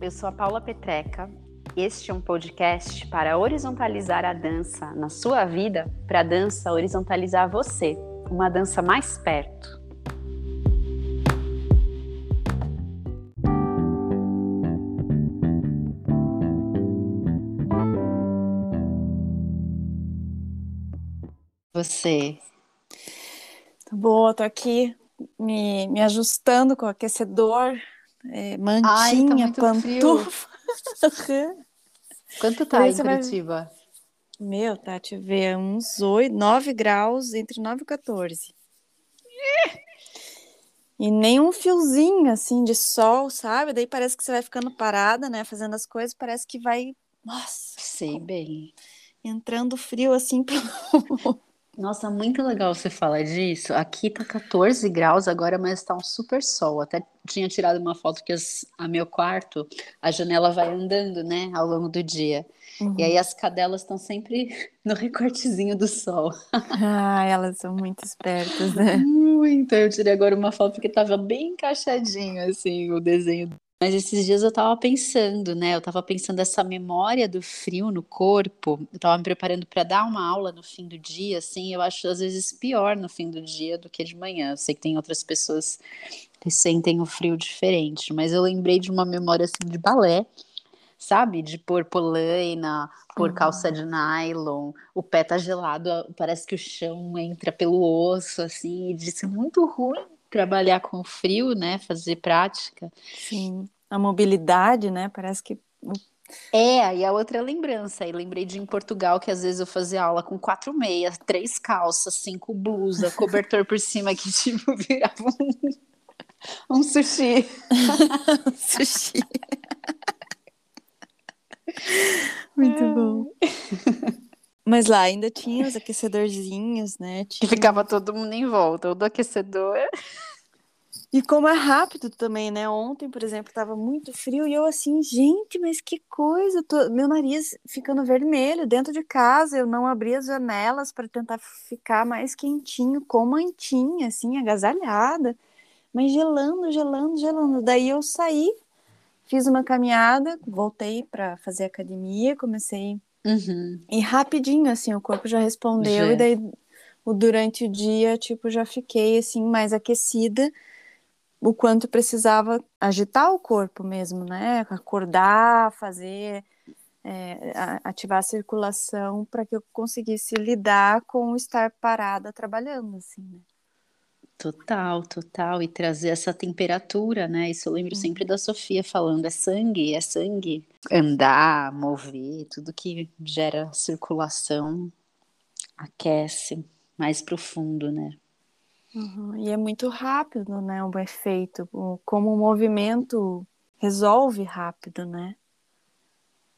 Eu sou a Paula Petreca. Este é um podcast para horizontalizar a dança na sua vida, para a dança horizontalizar você, uma dança mais perto. Você. Tá boa, tô aqui me, me ajustando com o aquecedor é, mantinha, Ai, tá pantufa. Quanto tá em Curitiba? Vai... Meu, tá, deixa eu ver, uns 8, 9 graus, entre 9 e 14. E nem um fiozinho, assim, de sol, sabe? Daí parece que você vai ficando parada, né, fazendo as coisas, parece que vai, nossa... Sei bem. Entrando frio, assim, pelo... Nossa, muito legal você falar disso. Aqui tá 14 graus agora, mas tá um super sol. Até tinha tirado uma foto que as, a meu quarto, a janela vai andando, né, ao longo do dia. Uhum. E aí as cadelas estão sempre no recortezinho do sol. Ah, elas são muito espertas, né? Muito. Eu tirei agora uma foto que tava bem encaixadinho, assim, o desenho mas esses dias eu tava pensando, né? Eu tava pensando essa memória do frio no corpo. Eu tava me preparando para dar uma aula no fim do dia, assim. Eu acho às vezes pior no fim do dia do que de manhã. Eu sei que tem outras pessoas que sentem o frio diferente, mas eu lembrei de uma memória assim de balé, sabe? De pôr polaina, pôr uhum. calça de nylon, o pé tá gelado, parece que o chão entra pelo osso, assim, e disse muito ruim trabalhar com frio, né? Fazer prática. Sim, a mobilidade, né? Parece que. É, e a outra lembrança, aí lembrei de em Portugal que às vezes eu fazia aula com quatro meias, três calças, cinco blusas, cobertor por cima que tipo virava um, um sushi. sushi. Muito bom. Mas lá ainda tinha os aquecedorzinhos, né? Tinha... Que ficava todo mundo em volta, o do aquecedor. E como é rápido também, né? Ontem, por exemplo, estava muito frio e eu assim, gente, mas que coisa! Tô... Meu nariz ficando vermelho dentro de casa, eu não abri as janelas para tentar ficar mais quentinho, com mantinha, assim, agasalhada, mas gelando, gelando, gelando. Daí eu saí, fiz uma caminhada, voltei para fazer academia, comecei Uhum. E rapidinho, assim, o corpo já respondeu, já. e daí o, durante o dia, tipo, já fiquei, assim, mais aquecida, o quanto precisava agitar o corpo mesmo, né? Acordar, fazer, é, ativar a circulação para que eu conseguisse lidar com estar parada trabalhando, assim, né? Total, total. E trazer essa temperatura, né? Isso eu lembro uhum. sempre da Sofia falando: é sangue, é sangue. Andar, mover, tudo que gera circulação aquece mais profundo, né? Uhum. E é muito rápido, né? O efeito, como o movimento resolve rápido, né?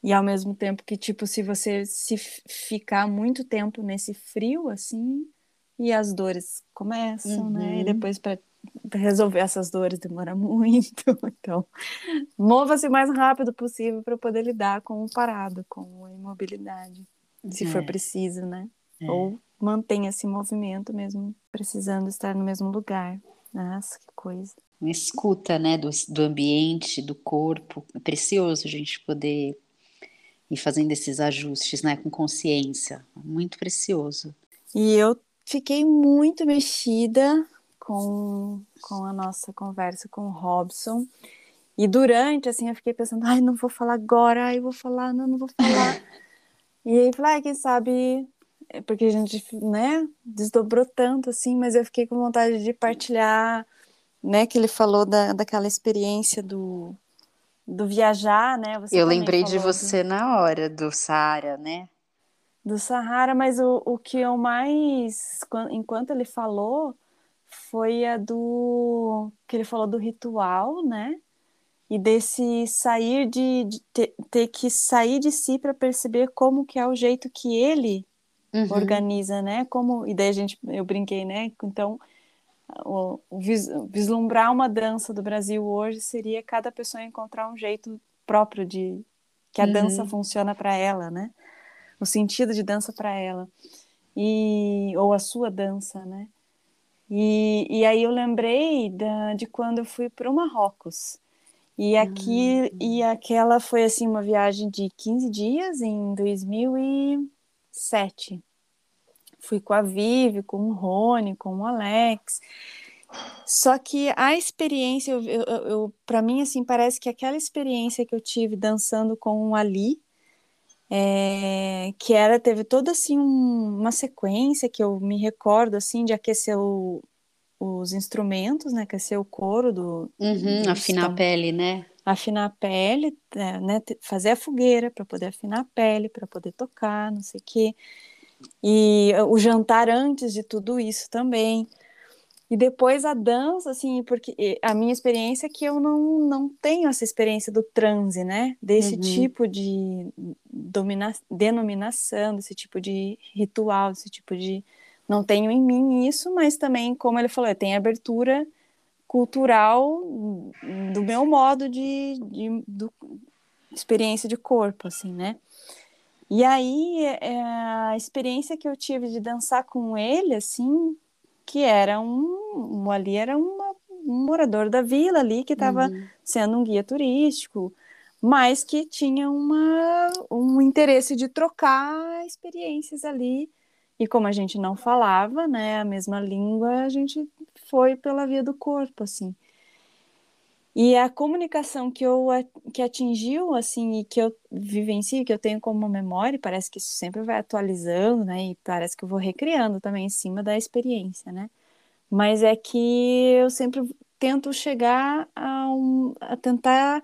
E ao mesmo tempo que, tipo, se você se ficar muito tempo nesse frio, assim, e as dores começam, uhum. né? E uhum. depois para resolver essas dores demora muito. Então, mova-se o mais rápido possível para poder lidar com o parado, com a imobilidade, se é. for preciso, né? É. Ou mantenha esse movimento mesmo precisando estar no mesmo lugar. Nossa, que coisa. Uma escuta, né, do, do ambiente, do corpo. É precioso a gente poder ir fazendo esses ajustes, né, com consciência. Muito precioso. E eu fiquei muito mexida com, com a nossa conversa com o Robson. E durante, assim, eu fiquei pensando, ai, não vou falar agora, ai, vou falar, não, não vou falar. e aí, falei, ai, quem sabe, é porque a gente, né, desdobrou tanto, assim, mas eu fiquei com vontade de partilhar, né, que ele falou da, daquela experiência do, do viajar, né? Você eu lembrei de você do... na hora do Sara, né? Do Sahara, mas o, o que eu mais, enquanto ele falou, foi a do que ele falou do ritual, né? E desse sair de, de ter, ter, que sair de si para perceber como que é o jeito que ele uhum. organiza, né? Como e daí a gente eu brinquei, né? Então o, o vis, vislumbrar uma dança do Brasil hoje seria cada pessoa encontrar um jeito próprio de que a uhum. dança funciona para ela, né? O sentido de dança para ela e ou a sua dança, né? E, e aí eu lembrei da, de quando eu fui para o Marrocos. E aqui uhum. e aquela foi assim uma viagem de 15 dias em 2007. Fui com a Vivi, com o Rony, com o Alex. Só que a experiência, eu, eu, eu para mim, assim, parece que aquela experiência que eu tive dançando com o Ali, é, que era, teve toda, assim, um, uma sequência que eu me recordo, assim, de aquecer o, os instrumentos, né, aquecer o couro do... Uhum, do afinar a pele, né? Afinar a pele, é, né, fazer a fogueira para poder afinar a pele, para poder tocar, não sei o quê. E o jantar antes de tudo isso também. E depois a dança, assim, porque a minha experiência é que eu não, não tenho essa experiência do transe, né? Desse uhum. tipo de domina, denominação, desse tipo de ritual, desse tipo de. Não tenho em mim isso, mas também, como ele falou, tem abertura cultural do meu modo de, de do, experiência de corpo, assim, né? E aí, é, a experiência que eu tive de dançar com ele, assim, que era um, um ali era uma, um morador da vila ali que estava uhum. sendo um guia turístico, mas que tinha uma, um interesse de trocar experiências ali. E como a gente não falava, né, a mesma língua, a gente foi pela via do corpo, assim. E a comunicação que eu que atingiu assim e que eu vivencio, que eu tenho como memória, parece que isso sempre vai atualizando, né? E parece que eu vou recriando também em cima da experiência, né? Mas é que eu sempre tento chegar a, um, a tentar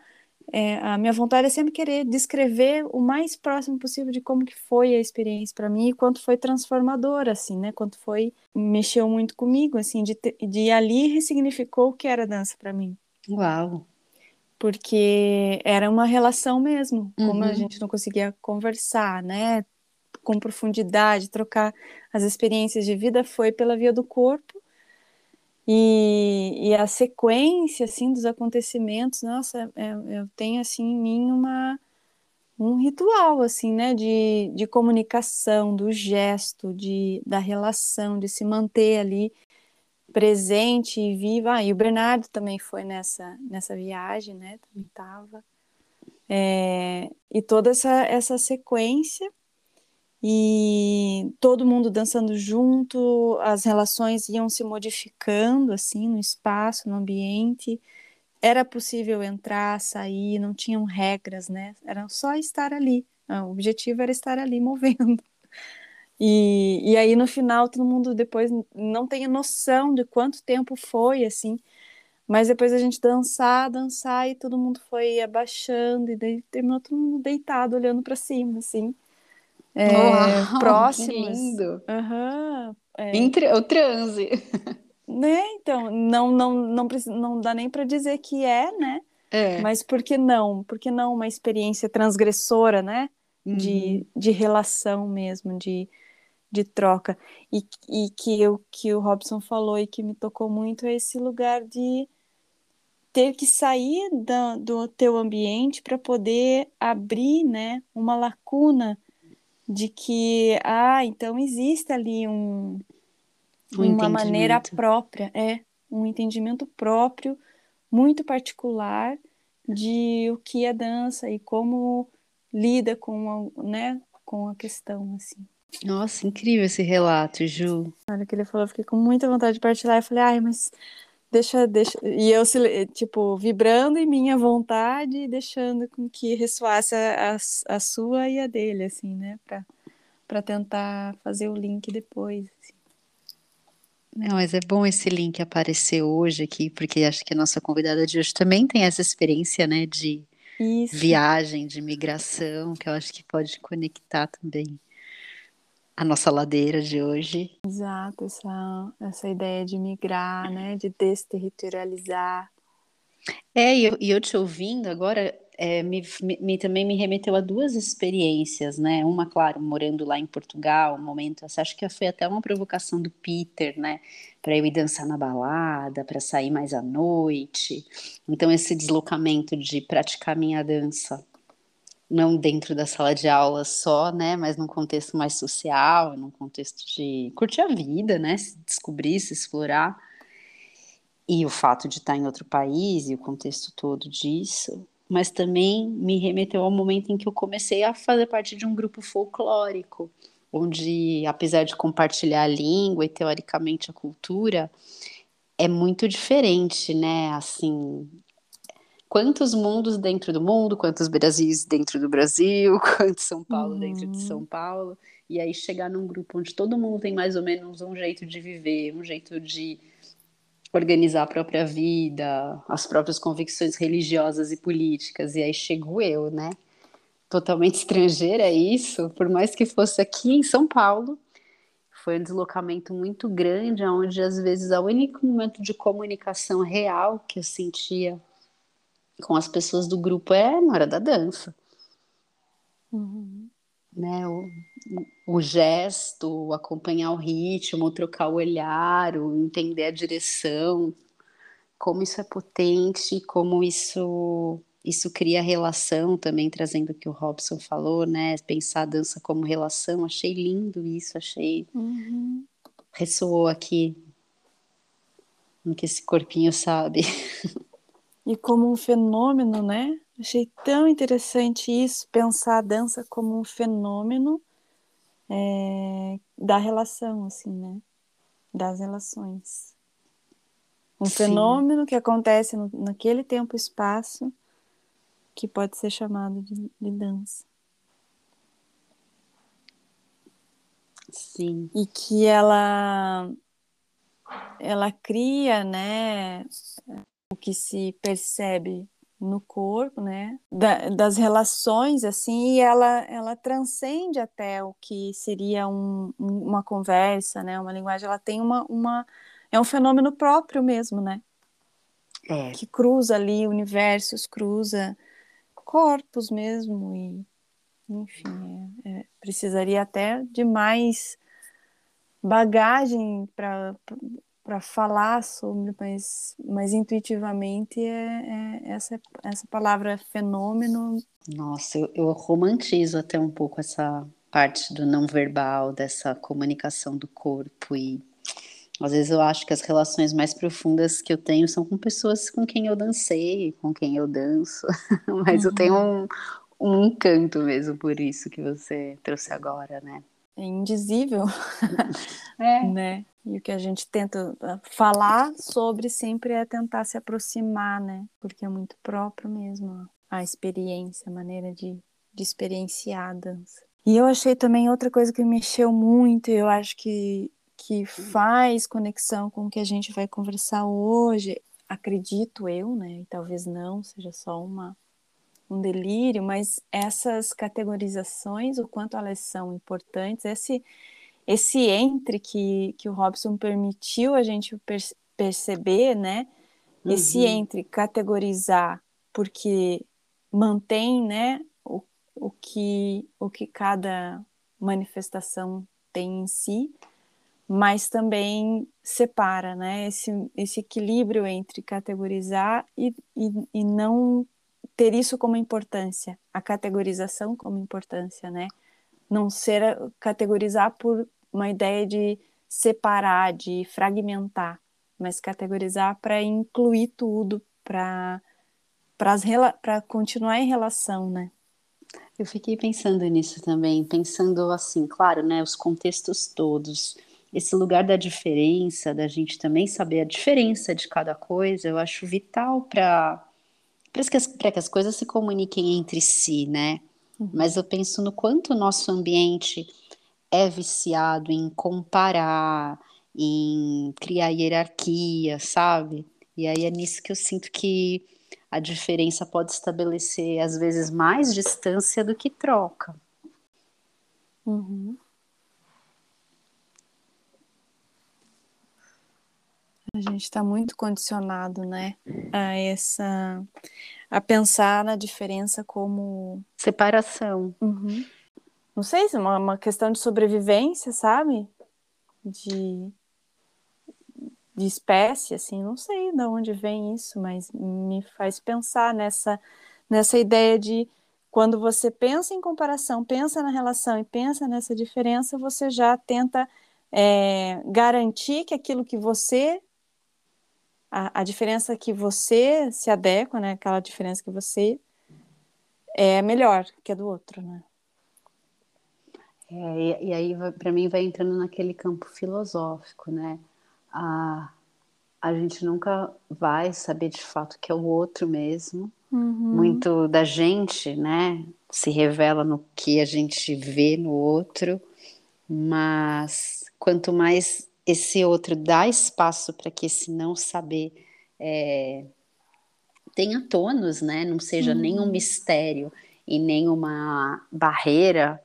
é, a minha vontade é sempre querer descrever o mais próximo possível de como que foi a experiência para mim e quanto foi transformadora, assim, né? Quanto foi mexeu muito comigo, assim, de, de ali ressignificou o que era dança para mim. Uau! Porque era uma relação mesmo, como a uhum. gente não conseguia conversar, né? Com profundidade, trocar as experiências de vida foi pela via do corpo. E, e a sequência, assim, dos acontecimentos, nossa, é, eu tenho, assim, em mim uma, um ritual, assim, né, de, de comunicação, do gesto, de, da relação, de se manter ali presente e viva. Ah, e o Bernardo também foi nessa, nessa viagem, né? Também estava. É, e toda essa, essa sequência e todo mundo dançando junto, as relações iam se modificando assim no espaço, no ambiente. Era possível entrar, sair, não tinham regras, né? Era só estar ali. Ah, o objetivo era estar ali movendo. E, e aí no final todo mundo depois não tem noção de quanto tempo foi assim, mas depois a gente dançar, dançar e todo mundo foi abaixando e daí terminou todo mundo deitado olhando para cima assim. É, Uau, próximos. lindo. Uhum, é. O transe. Né? Então, não, não, não, não dá nem para dizer que é, né? É. Mas por que não? Por que não uma experiência transgressora, né? Uhum. De, de relação mesmo, de, de troca. E, e que, o que o Robson falou e que me tocou muito é esse lugar de ter que sair da, do teu ambiente para poder abrir né, uma lacuna de que, ah, então existe ali um, um uma maneira própria, é, um entendimento próprio, muito particular de o que é dança e como lida com a, né, com a questão, assim. Nossa, incrível esse relato, Ju. Na hora que ele falou, eu fiquei com muita vontade de partilhar. Eu falei, ai, mas deixa, deixa. E eu, tipo, vibrando em minha vontade e deixando com que ressoasse a, a, sua e a dele, assim, né? Pra, pra tentar fazer o link depois. Assim. Não, mas é bom esse link aparecer hoje aqui, porque acho que a nossa convidada de hoje também tem essa experiência, né, de Isso. viagem, de migração, que eu acho que pode conectar também a nossa ladeira de hoje. Exato, essa, essa ideia de migrar, né, de desterritorializar. É, e eu, e eu te ouvindo agora, é, me, me, também me remeteu a duas experiências, né? Uma, claro, morando lá em Portugal, um momento, acho que foi até uma provocação do Peter, né? Para eu ir dançar na balada, para sair mais à noite. Então, esse deslocamento de praticar minha dança, não dentro da sala de aula só, né? Mas num contexto mais social, num contexto de curtir a vida, né? Se descobrir, se explorar. E o fato de estar em outro país e o contexto todo disso mas também me remeteu ao momento em que eu comecei a fazer parte de um grupo folclórico, onde, apesar de compartilhar a língua e teoricamente a cultura, é muito diferente, né? Assim, quantos mundos dentro do mundo, quantos Brasis dentro do Brasil, quantos São Paulo uhum. dentro de São Paulo, e aí chegar num grupo onde todo mundo tem mais ou menos um jeito de viver, um jeito de organizar a própria vida, as próprias convicções religiosas e políticas. E aí chego eu, né? Totalmente estrangeira a isso, por mais que fosse aqui em São Paulo. Foi um deslocamento muito grande, onde às vezes o único momento de comunicação real que eu sentia com as pessoas do grupo é na hora da dança. Uhum né? O, o gesto, acompanhar o ritmo, trocar o olhar, o entender a direção, como isso é potente, como isso isso cria relação também, trazendo o que o Robson falou, né? Pensar a dança como relação, achei lindo isso, achei. Uhum. Ressoou aqui no que esse corpinho sabe. E como um fenômeno, né? Achei tão interessante isso, pensar a dança como um fenômeno é, da relação, assim, né? Das relações. Um Sim. fenômeno que acontece no, naquele tempo e espaço que pode ser chamado de, de dança. Sim. E que ela ela cria, né, o que se percebe no corpo, né, da, das relações, assim, e ela, ela transcende até o que seria um, uma conversa, né, uma linguagem, ela tem uma, uma, é um fenômeno próprio mesmo, né, é. que cruza ali universos, cruza corpos mesmo, e, enfim, é, é, precisaria até de mais bagagem para para falar sobre, mas, mas intuitivamente é, é, essa, essa palavra fenômeno. Nossa, eu, eu romantizo até um pouco essa parte do não verbal, dessa comunicação do corpo e às vezes eu acho que as relações mais profundas que eu tenho são com pessoas com quem eu dancei, com quem eu danço, mas uhum. eu tenho um, um encanto mesmo por isso que você trouxe agora, né? É indizível, é. né? E o que a gente tenta ah, falar sobre sempre é tentar se aproximar, né? Porque é muito próprio mesmo a experiência, a maneira de, de experienciar a dança. E eu achei também outra coisa que mexeu muito, eu acho que, que faz conexão com o que a gente vai conversar hoje, acredito eu, né? E talvez não, seja só uma, um delírio, mas essas categorizações, o quanto elas são importantes, esse esse entre que, que o Robson permitiu a gente per perceber, né? Uhum. Esse entre categorizar, porque mantém, né, o, o, que, o que cada manifestação tem em si, mas também separa, né, esse, esse equilíbrio entre categorizar e, e, e não ter isso como importância, a categorização como importância, né, não ser categorizar por uma ideia de separar, de fragmentar, mas categorizar para incluir tudo, para para continuar em relação, né? Eu fiquei pensando nisso também, pensando assim, claro, né, os contextos todos, esse lugar da diferença, da gente também saber a diferença de cada coisa, eu acho vital para para que as coisas se comuniquem entre si, né? Uhum. Mas eu penso no quanto o nosso ambiente é viciado em comparar, em criar hierarquia, sabe? E aí é nisso que eu sinto que a diferença pode estabelecer, às vezes, mais distância do que troca. Uhum. A gente está muito condicionado, né, a essa, a pensar na diferença como separação. Uhum. Não sei se é uma, uma questão de sobrevivência, sabe? De de espécie, assim, não sei de onde vem isso, mas me faz pensar nessa, nessa ideia de quando você pensa em comparação, pensa na relação e pensa nessa diferença, você já tenta é, garantir que aquilo que você a, a, diferença que você se adequa, né, aquela diferença que você é melhor que a do outro, né? É, e, e aí para mim vai entrando naquele campo filosófico, né? a, a gente nunca vai saber de fato que é o outro mesmo. Uhum. Muito da gente, né, se revela no que a gente vê no outro, mas quanto mais esse outro dá espaço para que esse não saber é, tenha tônus, né, não seja uhum. nenhum mistério e nenhuma barreira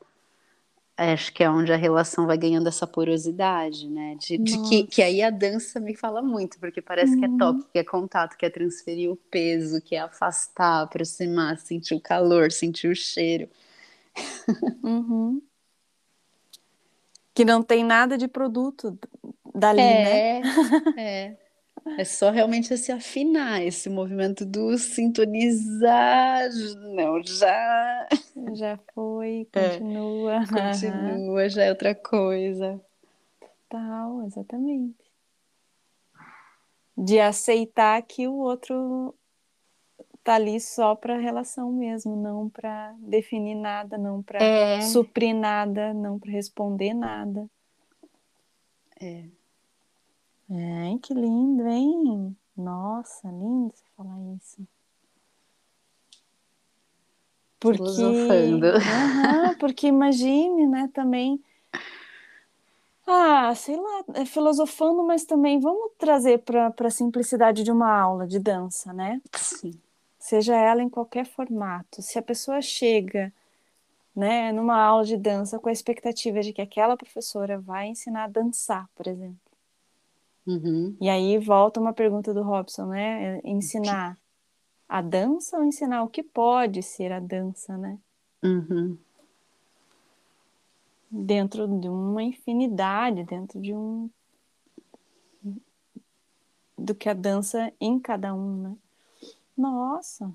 acho que é onde a relação vai ganhando essa porosidade, né? De, de que, que aí a dança me fala muito, porque parece uhum. que é toque, uhum. que é contato, que é transferir o peso, que é afastar, aproximar, sentir o calor, sentir o cheiro. Uhum. Que não tem nada de produto dali, é, né? É. É só realmente se afinar esse movimento do sintonizar. Não, já. Já foi, continua. É, continua, já é outra coisa. Tal, exatamente. De aceitar que o outro tá ali só para relação mesmo, não para definir nada, não para é. suprir nada, não para responder nada. É. É, que lindo, hein? Nossa, lindo você falar isso. Porque, Filosofando. Uhum, porque imagine, né, também. Ah, sei lá, é filosofando, mas também vamos trazer para a simplicidade de uma aula de dança, né? Sim. Seja ela em qualquer formato. Se a pessoa chega, né, numa aula de dança com a expectativa de que aquela professora vai ensinar a dançar, por exemplo Uhum. E aí volta uma pergunta do Robson, né? Ensinar a dança ou ensinar o que pode ser a dança, né? Uhum. Dentro de uma infinidade, dentro de um. do que a dança em cada um, né? Nossa!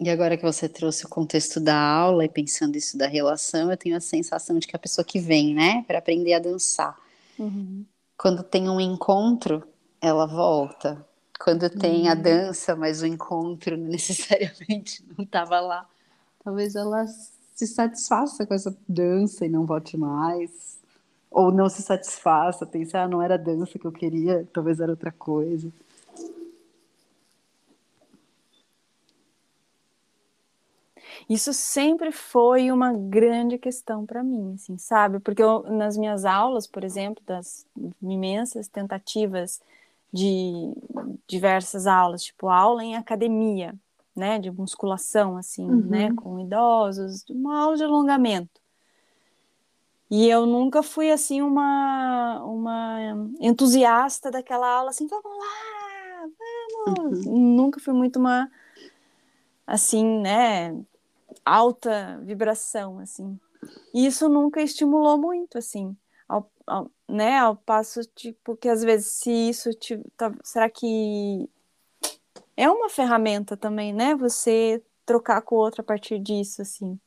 E agora que você trouxe o contexto da aula e pensando isso da relação, eu tenho a sensação de que a pessoa que vem, né, para aprender a dançar, uhum quando tem um encontro, ela volta. Quando tem a uhum. dança, mas o encontro necessariamente não estava lá, talvez ela se satisfaça com essa dança e não volte mais. Ou não se satisfaça, pensar, ah, não era a dança que eu queria, talvez era outra coisa. Isso sempre foi uma grande questão para mim, assim, sabe? Porque eu, nas minhas aulas, por exemplo, das imensas tentativas de diversas aulas, tipo aula em academia, né, de musculação, assim, uhum. né, com idosos, uma aula de alongamento. E eu nunca fui, assim, uma, uma entusiasta daquela aula, assim, vamos lá, vamos. Uhum. Nunca fui muito uma, assim, né, alta vibração, assim. E isso nunca estimulou muito, assim, ao, ao, né, ao passo, tipo, que às vezes se isso, te, tá, será que é uma ferramenta também, né, você trocar com o outro a partir disso, assim.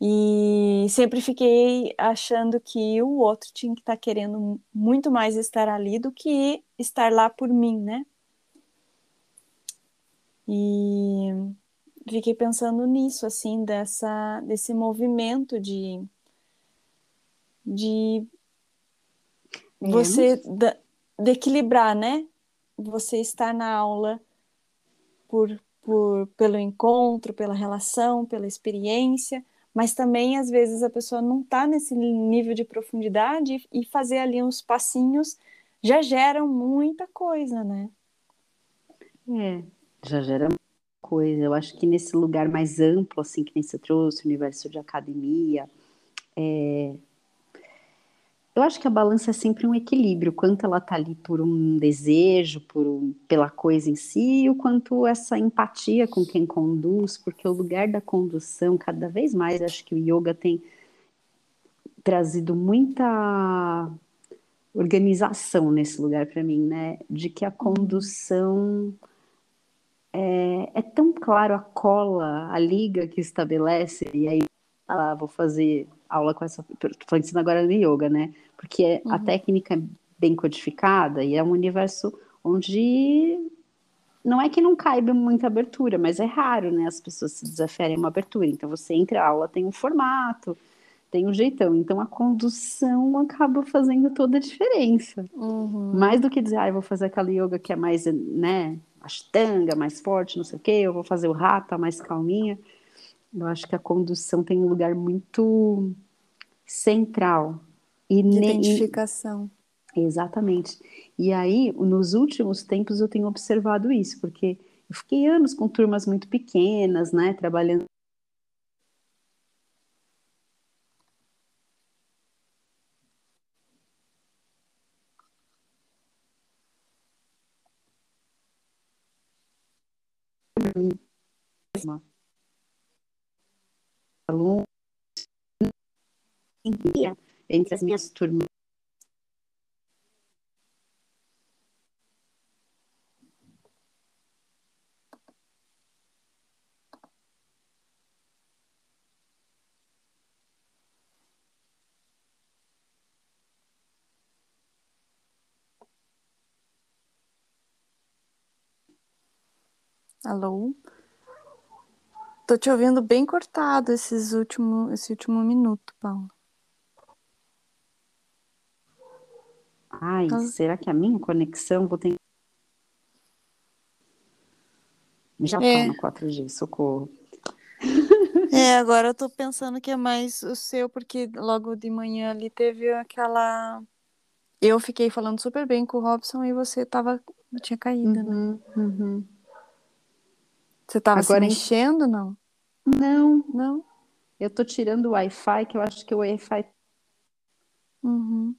E sempre fiquei achando que o outro tinha que estar tá querendo muito mais estar ali do que estar lá por mim, né? E fiquei pensando nisso, assim, dessa, desse movimento de, de você da, de equilibrar, né? Você estar na aula por, por, pelo encontro, pela relação, pela experiência, mas também às vezes a pessoa não está nesse nível de profundidade e fazer ali uns passinhos já geram muita coisa, né? É, já gera coisa. Eu acho que nesse lugar mais amplo, assim, que nem você trouxe, universo de academia, é... eu acho que a balança é sempre um equilíbrio, quanto ela tá ali por um desejo, por um, pela coisa em si, e o quanto essa empatia com quem conduz, porque o lugar da condução, cada vez mais, acho que o yoga tem trazido muita organização nesse lugar para mim, né? De que a condução é, é, tão claro a cola, a liga que estabelece, e aí, ah, vou fazer aula com essa. Estou ensinando agora no yoga, né? Porque é, uhum. a técnica é bem codificada e é um universo onde não é que não caiba muita abertura, mas é raro, né? As pessoas se desafiarem uma abertura. Então você entra a aula, tem um formato, tem um jeitão. Então a condução acaba fazendo toda a diferença. Uhum. Mais do que dizer, ah, eu vou fazer aquela yoga que é mais, né? Ashtanga, mais forte, não sei o quê, eu vou fazer o rata mais calminha. Eu acho que a condução tem um lugar muito central. E de identificação. Exatamente. E aí, nos últimos tempos, eu tenho observado isso, porque eu fiquei anos com turmas muito pequenas, né, trabalhando alunos entre as minhas turmas. Alô? Tô te ouvindo bem cortado esses último, esse último minuto, Paulo. Ai, ah. será que a minha conexão vou ter. Já é. tá no 4G, socorro. É, agora eu tô pensando que é mais o seu, porque logo de manhã ali teve aquela. Eu fiquei falando super bem com o Robson e você tava. tinha caído, né? uhum, né? Uhum. Você tava agora, se mexendo, não? Não, não. Eu tô tirando o Wi-Fi, que eu acho que o Wi-Fi. Uhum.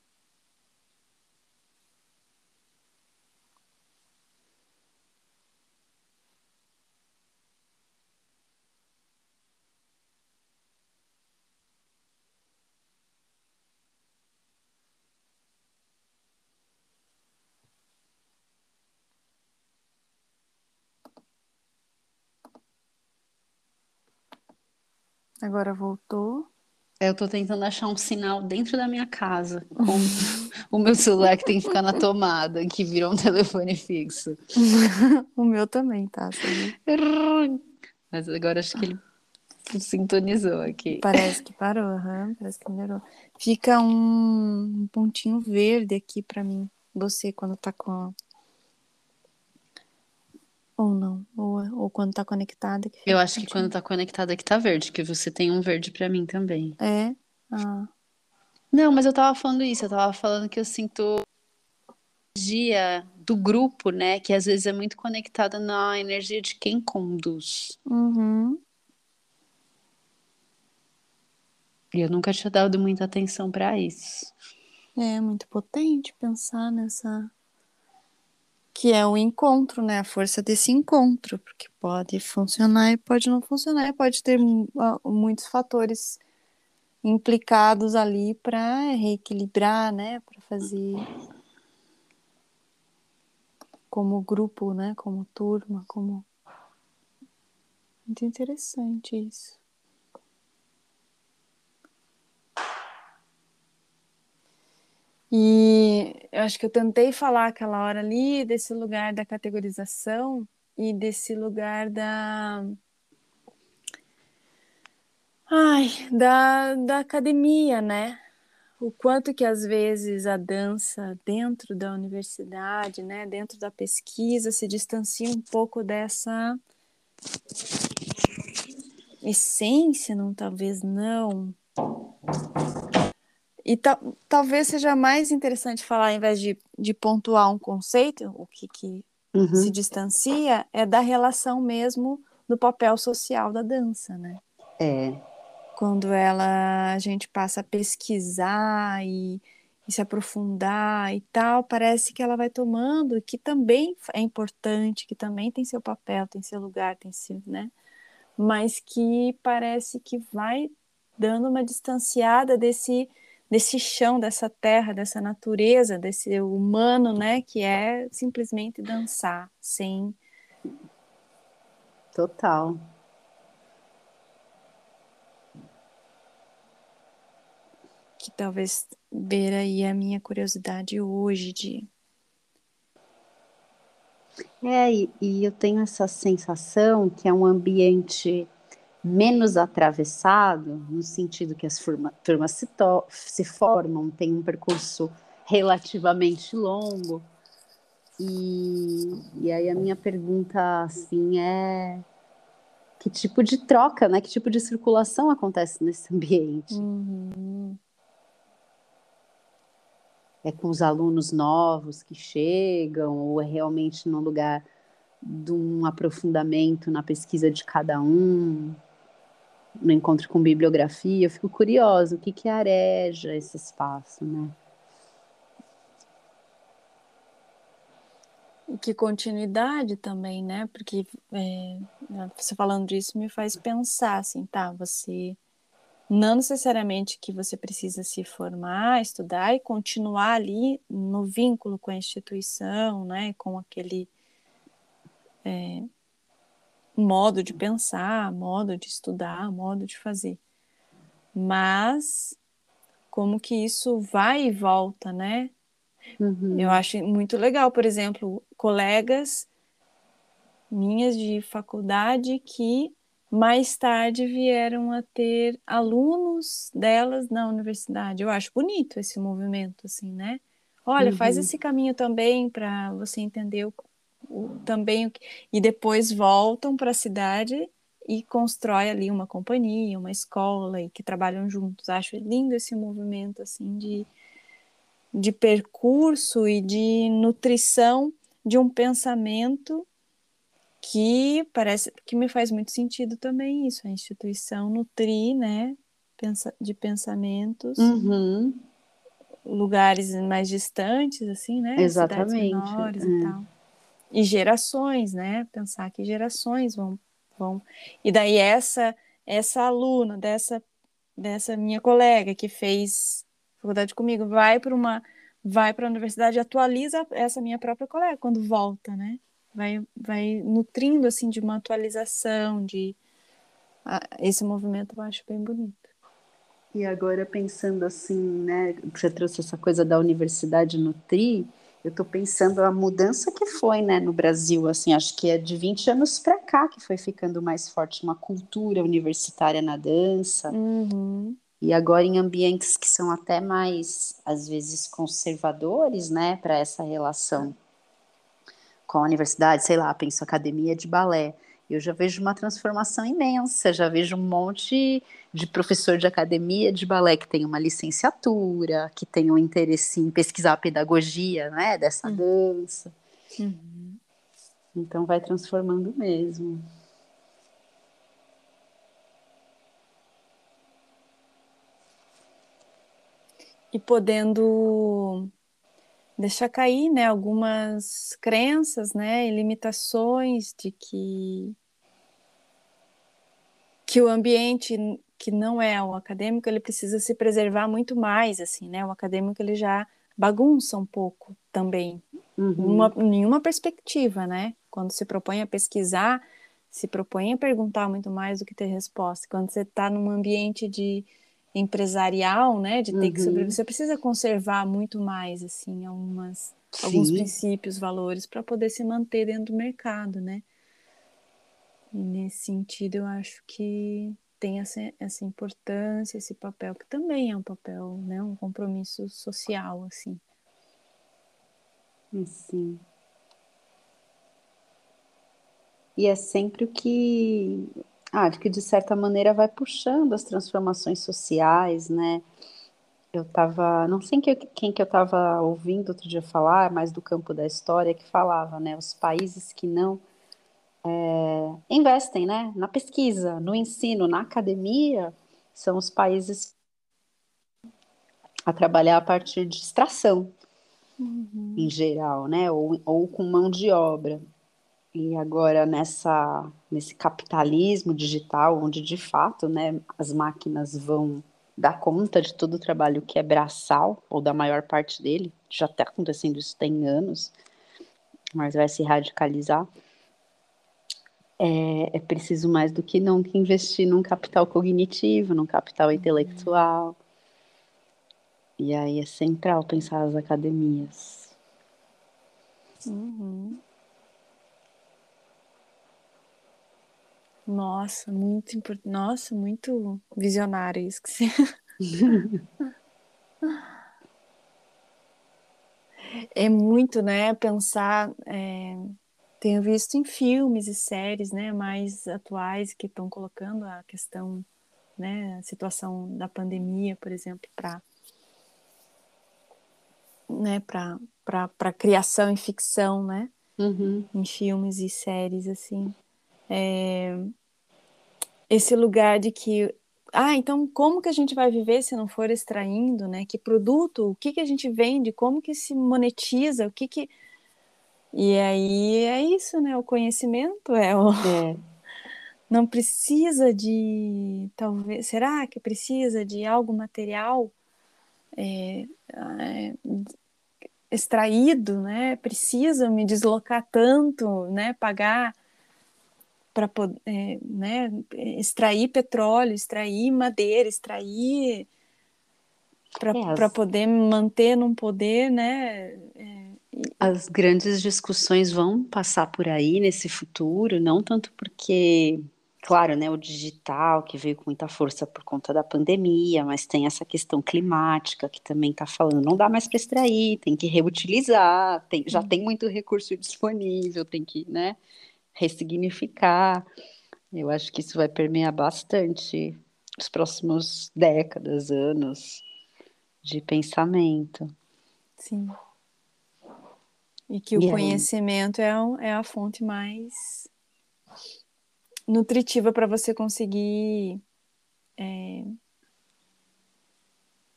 Agora voltou. Eu tô tentando achar um sinal dentro da minha casa, com o meu celular que tem que ficar na tomada, que virou um telefone fixo. o meu também, tá? Mas agora acho que ele sintonizou aqui. Parece que parou, uhum, parece que melhorou. Fica um pontinho verde aqui para mim. Você, quando tá com ou não? Ou, ou quando tá conectada? Que Eu acho que quando tá conectada que tá verde, que você tem um verde para mim também. É? Ah. Não, mas eu tava falando isso, eu tava falando que eu sinto energia do grupo, né? Que às vezes é muito conectada na energia de quem conduz. Uhum. E eu nunca tinha dado muita atenção para isso. É muito potente pensar nessa que é o encontro, né? A força desse encontro, porque pode funcionar e pode não funcionar, pode ter muitos fatores implicados ali para reequilibrar, né? Para fazer como grupo, né? Como turma, como muito interessante isso. E eu acho que eu tentei falar aquela hora ali desse lugar da categorização e desse lugar da. Ai, da, da academia, né? O quanto que às vezes a dança dentro da universidade, né, dentro da pesquisa, se distancia um pouco dessa essência, não, talvez não, e ta talvez seja mais interessante falar, ao invés de, de pontuar um conceito, o que, que uhum. se distancia, é da relação mesmo do papel social da dança, né? É. Quando ela, a gente passa a pesquisar e, e se aprofundar e tal, parece que ela vai tomando, que também é importante, que também tem seu papel, tem seu lugar, tem seu, né? Mas que parece que vai dando uma distanciada desse desse chão, dessa terra, dessa natureza, desse humano, né, que é simplesmente dançar, sem total. Que talvez beira aí a minha curiosidade hoje de é, e, e eu tenho essa sensação que é um ambiente menos atravessado, no sentido que as forma, turmas se, to, se formam, tem um percurso relativamente longo. E, e aí a minha pergunta assim é que tipo de troca, né? Que tipo de circulação acontece nesse ambiente? Uhum. É com os alunos novos que chegam, ou é realmente num lugar de um aprofundamento na pesquisa de cada um? No encontro com bibliografia, eu fico curiosa, o que que areja esse espaço, né? E que continuidade também, né? Porque é, você falando disso me faz pensar, assim, tá, você não necessariamente que você precisa se formar, estudar e continuar ali no vínculo com a instituição, né? Com aquele é, modo de pensar, modo de estudar, modo de fazer. Mas como que isso vai e volta, né? Uhum. Eu acho muito legal, por exemplo, colegas minhas de faculdade que mais tarde vieram a ter alunos delas na universidade. Eu acho bonito esse movimento, assim, né? Olha, uhum. faz esse caminho também para você entender o, o, também e depois voltam para a cidade e constrói ali uma companhia, uma escola e que trabalham juntos. Acho lindo esse movimento assim de, de percurso e de nutrição de um pensamento que parece que me faz muito sentido também isso, a instituição nutrir, né, de pensamentos, uhum. lugares mais distantes, assim, né, Exatamente. cidades menores é. e tal e gerações, né? Pensar que gerações vão, vão. E daí essa essa aluna dessa dessa minha colega que fez faculdade comigo vai para uma vai para a universidade atualiza essa minha própria colega quando volta, né? Vai vai nutrindo assim de uma atualização de esse movimento eu acho bem bonito. E agora pensando assim, né, você trouxe essa coisa da universidade nutrir, eu estou pensando a mudança que foi, né, no Brasil, assim, acho que é de 20 anos para cá que foi ficando mais forte uma cultura universitária na dança. Uhum. E agora em ambientes que são até mais, às vezes, conservadores, né, para essa relação com a universidade, sei lá, penso academia de balé eu já vejo uma transformação imensa, já vejo um monte de professor de academia de balé que tem uma licenciatura, que tem um interesse em pesquisar a pedagogia né, dessa uhum. dança. Uhum. Então vai transformando mesmo. E podendo deixar cair, né, algumas crenças, né, e limitações de que que o ambiente que não é o acadêmico, ele precisa se preservar muito mais, assim, né? O acadêmico ele já bagunça um pouco também, uhum. uma, nenhuma perspectiva, né? Quando se propõe a pesquisar, se propõe a perguntar muito mais do que ter resposta. Quando você está num ambiente de empresarial, né, de ter uhum. que sobreviver, você precisa conservar muito mais, assim, algumas, alguns princípios, valores para poder se manter dentro do mercado, né? E nesse sentido, eu acho que tem essa, essa importância, esse papel que também é um papel, né, um compromisso social, assim. Sim. E é sempre o que ah, de que de certa maneira vai puxando as transformações sociais, né? Eu estava, não sei quem, quem que eu estava ouvindo outro dia falar, mas do campo da história, que falava, né? Os países que não é, investem, né? Na pesquisa, no ensino, na academia, são os países a trabalhar a partir de extração, Uhum. em geral, né? Ou, ou com mão de obra. E agora nessa nesse capitalismo digital, onde de fato, né, as máquinas vão dar conta de todo o trabalho que é braçal, ou da maior parte dele, já está acontecendo isso tem anos, mas vai se radicalizar. É, é preciso mais do que nunca investir num capital cognitivo, num capital intelectual. E aí é central pensar as academias. Uhum. Nossa, muito importante. Nossa, muito visionário isso que você. é muito, né? Pensar. é, Tenho visto em filmes e séries, né, mais atuais que estão colocando a questão, né, a situação da pandemia, por exemplo, para né, para para criação e ficção, né? Uhum. em filmes e séries assim é, esse lugar de que ah então como que a gente vai viver se não for extraindo né que produto o que que a gente vende como que se monetiza o que que e aí é isso né o conhecimento é o É, não precisa de talvez será que precisa de algo material é, é, extraído, né? Precisa me deslocar tanto, né? Pagar para poder, é, né? Extrair petróleo, extrair madeira, extrair para É, as- poder manter num poder, né? É, As grandes discussões vão passar por aí nesse futuro, não tanto porque, claro, né, o digital que veio com muita força por conta da pandemia, mas tem essa questão climática que também está falando, não dá mais para extrair, tem que reutilizar, tem, já tem muito recurso disponível, tem que, né, ressignificar. Eu acho que isso vai permear bastante os próximos décadas, anos de pensamento. sim. E que o E conhecimento é, é a fonte mais nutritiva para você conseguir é,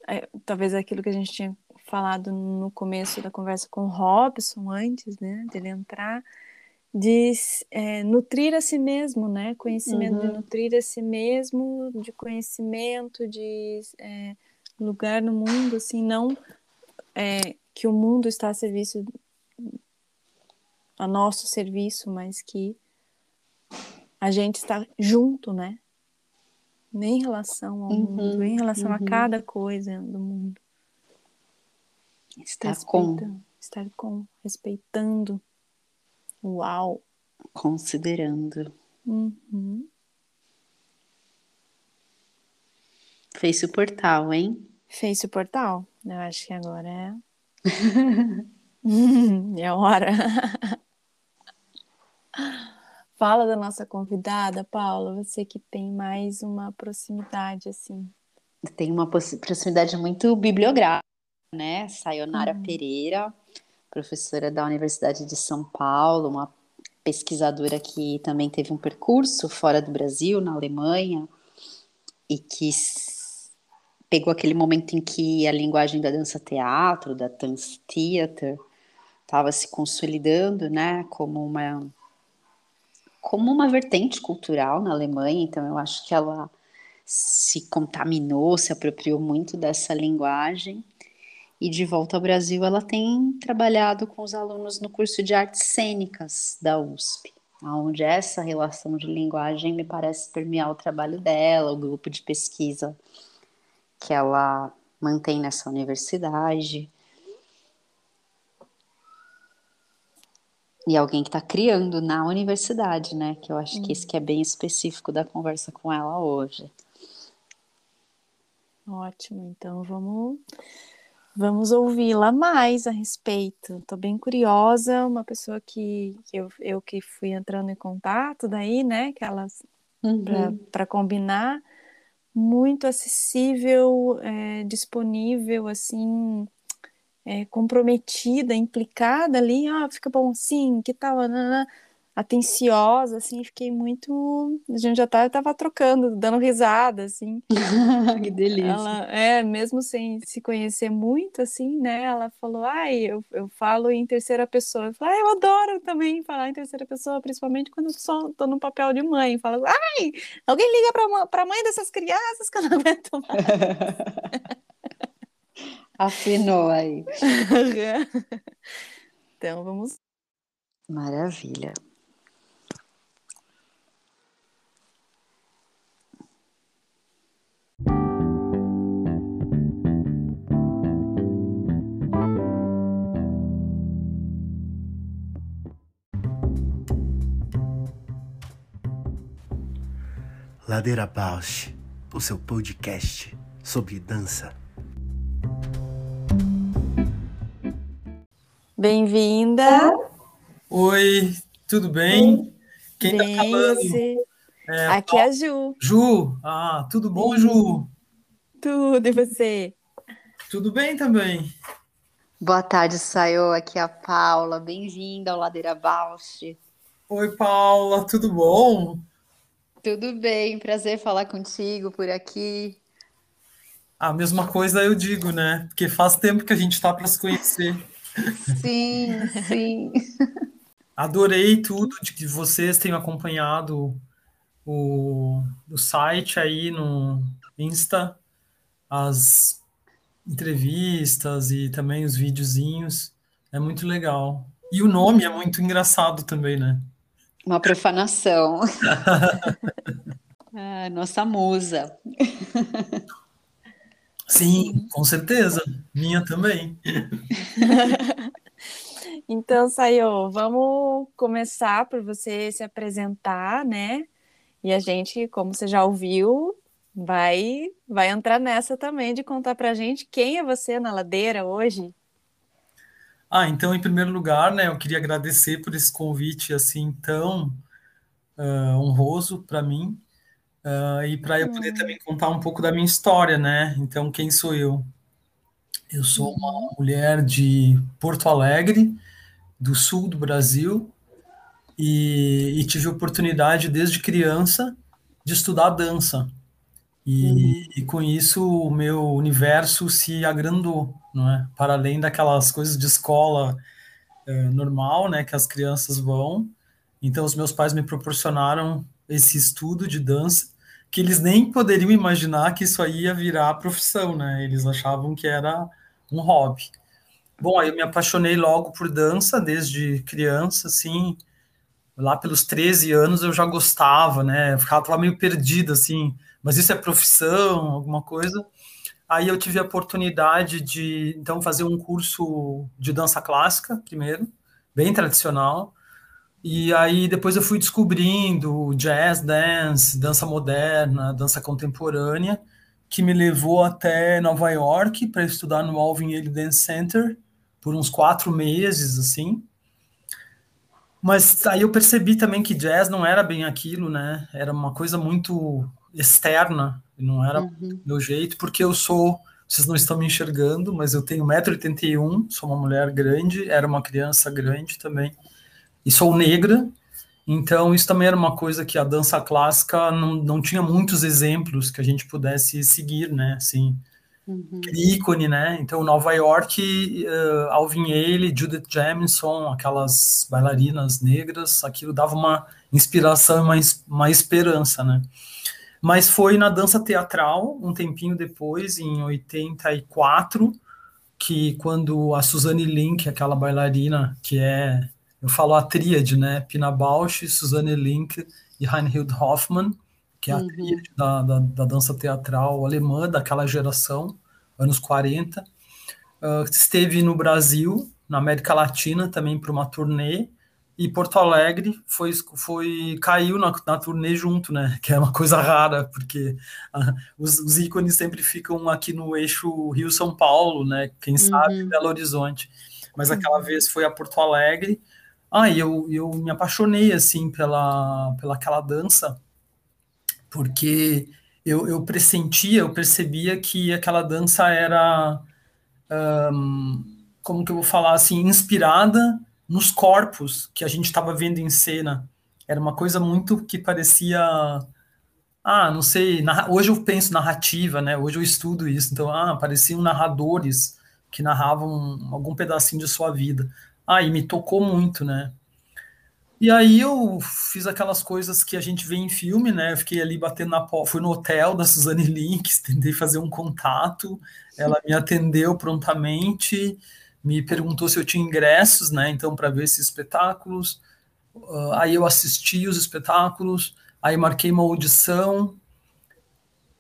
é, talvez aquilo que a gente tinha falado no começo da conversa com o Robson antes, né, dele entrar, de é, nutrir a si mesmo, né, conhecimento de Uhum. nutrir a si mesmo, de conhecimento, de é, lugar no mundo, assim, não é, que o mundo está a serviço a nosso serviço, mas que a gente está junto, né? Em relação ao Uhum, mundo, em relação a uhum. cada coisa do mundo. Estar com, estar com, respeitando. Uau! considerando. Uhum. Fez o portal, hein? Fez o portal? Eu acho que agora é. é hora. Fala da nossa convidada, Paula, você que tem mais uma proximidade assim. Tem uma proximidade muito bibliográfica, né? Sayonara Pereira, professora da Universidade de São Paulo, uma pesquisadora que também teve um percurso fora do Brasil, na Alemanha, e que pegou aquele momento em que a linguagem da dança-teatro, da dance theater, estava se consolidando, né, como uma como uma vertente cultural na Alemanha, então eu acho que ela se contaminou, se apropriou muito dessa linguagem. E de volta ao Brasil, ela tem trabalhado com os alunos no curso de artes cênicas da USP, onde essa relação de linguagem me parece permear o trabalho dela, o grupo de pesquisa que ela mantém nessa universidade. E alguém que está criando na universidade, né? Que eu acho que esse que é bem específico da conversa com ela hoje. Ótimo, então vamos vamos ouvi-la mais a respeito. Estou bem curiosa, uma pessoa que, eu, eu que fui entrando em contato daí, né? Que elas Uhum. para combinar, muito acessível, é, disponível, assim, é, comprometida, implicada ali, ah, fica bom sim, que tal, nanana. Atenciosa, assim, fiquei muito. A gente já tá, tava trocando, dando risada, assim. que delícia. Ela, é, mesmo sem se conhecer muito, assim, né? Ela falou, ai, eu, eu falo em terceira pessoa. Eu falei, ah, eu adoro também falar em terceira pessoa, principalmente quando eu só tô no papel de mãe. Falo, ai, alguém liga pra, pra mãe dessas crianças que eu não aguento mais. Afinou aí. então, vamos. Maravilha. Ladeira Bausch, o seu podcast sobre dança. Bem-vinda. Oi, tudo bem? Quem bem, tá falando? É, Aqui é a Ju. Ju, ah, tudo bom, Ju? Tudo, e você? Tudo bem também. Boa tarde, Sayo. Aqui é a Paula. Bem-vinda ao Ladeira Bausch. Oi, Paula, tudo bom? Tudo bem, prazer falar contigo por aqui. A mesma coisa eu digo, né? Porque faz tempo que a gente está para se conhecer. Sim, sim. Adorei tudo de que vocês tenham acompanhado o, o site aí no Insta, as entrevistas e também os videozinhos. É muito legal. E o nome é muito engraçado também, né? Uma profanação. ah, nossa musa. Sim, com certeza. Minha também. então, Sayo, vamos começar por você se apresentar, né? E a gente, como você já ouviu, vai vai entrar nessa também de contar pra gente quem é você na ladeira hoje. Ah, então, em primeiro lugar, né, eu queria agradecer por esse convite assim tão uh, honroso para mim uh, e para eu poder também contar um pouco da minha história, né? Então, quem sou eu? Eu sou uma uhum. mulher de Porto Alegre, do sul do Brasil, e, e tive a oportunidade desde criança de estudar dança. E, uhum. e, com isso o meu universo se agrandou, não é? Para além daquelas coisas de escola é, normal, né, que as crianças vão. Então os meus pais me proporcionaram esse estudo de dança que eles nem poderiam imaginar que isso aí ia virar profissão, né? Eles achavam que era um hobby. Bom, aí eu me apaixonei logo por dança desde criança, assim, lá pelos 13 anos eu já gostava, né? Eu ficava meio perdido, assim, mas isso é profissão, alguma coisa. Aí eu tive a oportunidade de, então, fazer um curso de dança clássica, primeiro, bem tradicional, e aí depois eu fui descobrindo jazz dance, dança moderna, dança contemporânea, que me levou até Nova York para estudar no Alvin Ailey Dance Center por uns quatro meses, assim. Mas aí eu percebi também que jazz não era bem aquilo, né? Era uma coisa muito externa, não era uhum. meu jeito, porque eu sou, vocês não estão me enxergando, mas eu tenho 1,81m, sou uma mulher grande, era uma criança grande também, e sou negra, então isso também era uma coisa que a dança clássica não, não tinha muitos exemplos que a gente pudesse seguir, né, assim, uhum. ícone, né, então Nova York, uh, Alvin Ailey, Judith Jamison, aquelas bailarinas negras, aquilo dava uma inspiração e uma, uma esperança, né, mas foi na dança teatral, um tempinho depois, em 84, que quando a Suzanne Link, aquela bailarina que é, eu falo a tríade, né? Pina Bausch, Suzanne Link e Reinhild Hoffmann, que é a uhum. tríade da, da, da, dança teatral alemã daquela geração, anos 40, uh, ah, esteve no Brasil, na América Latina, também para uma turnê, e Porto Alegre foi, foi caiu na, na turnê junto, né? Que é uma coisa rara, porque ah, os, os, ícones sempre ficam aqui no eixo Rio-São Paulo, né? Quem sabe uhum. Belo Horizonte. Mas aquela uhum. vez foi a Porto Alegre. Ah, e eu, eu me apaixonei, assim, pela, pela aquela dança, porque eu, eu pressentia, eu percebia que aquela dança era, um, como que eu vou falar, assim, inspirada nos corpos que a gente estava vendo em cena. Era uma coisa muito que parecia ah, não sei, hoje eu penso narrativa, né? Hoje eu estudo isso, então, ah, pareciam narradores que narravam algum pedacinho de sua vida. Ah, e me tocou muito, né? E aí eu fiz aquelas coisas que a gente vê em filme, né? Eu fiquei ali batendo na porta, fui no hotel da Suzane Links, tentei fazer um contato, ela me atendeu prontamente, me perguntou se eu tinha ingressos, né? Então, para ver esses espetáculos. Uh, aí eu assisti os espetáculos, Aí marquei uma audição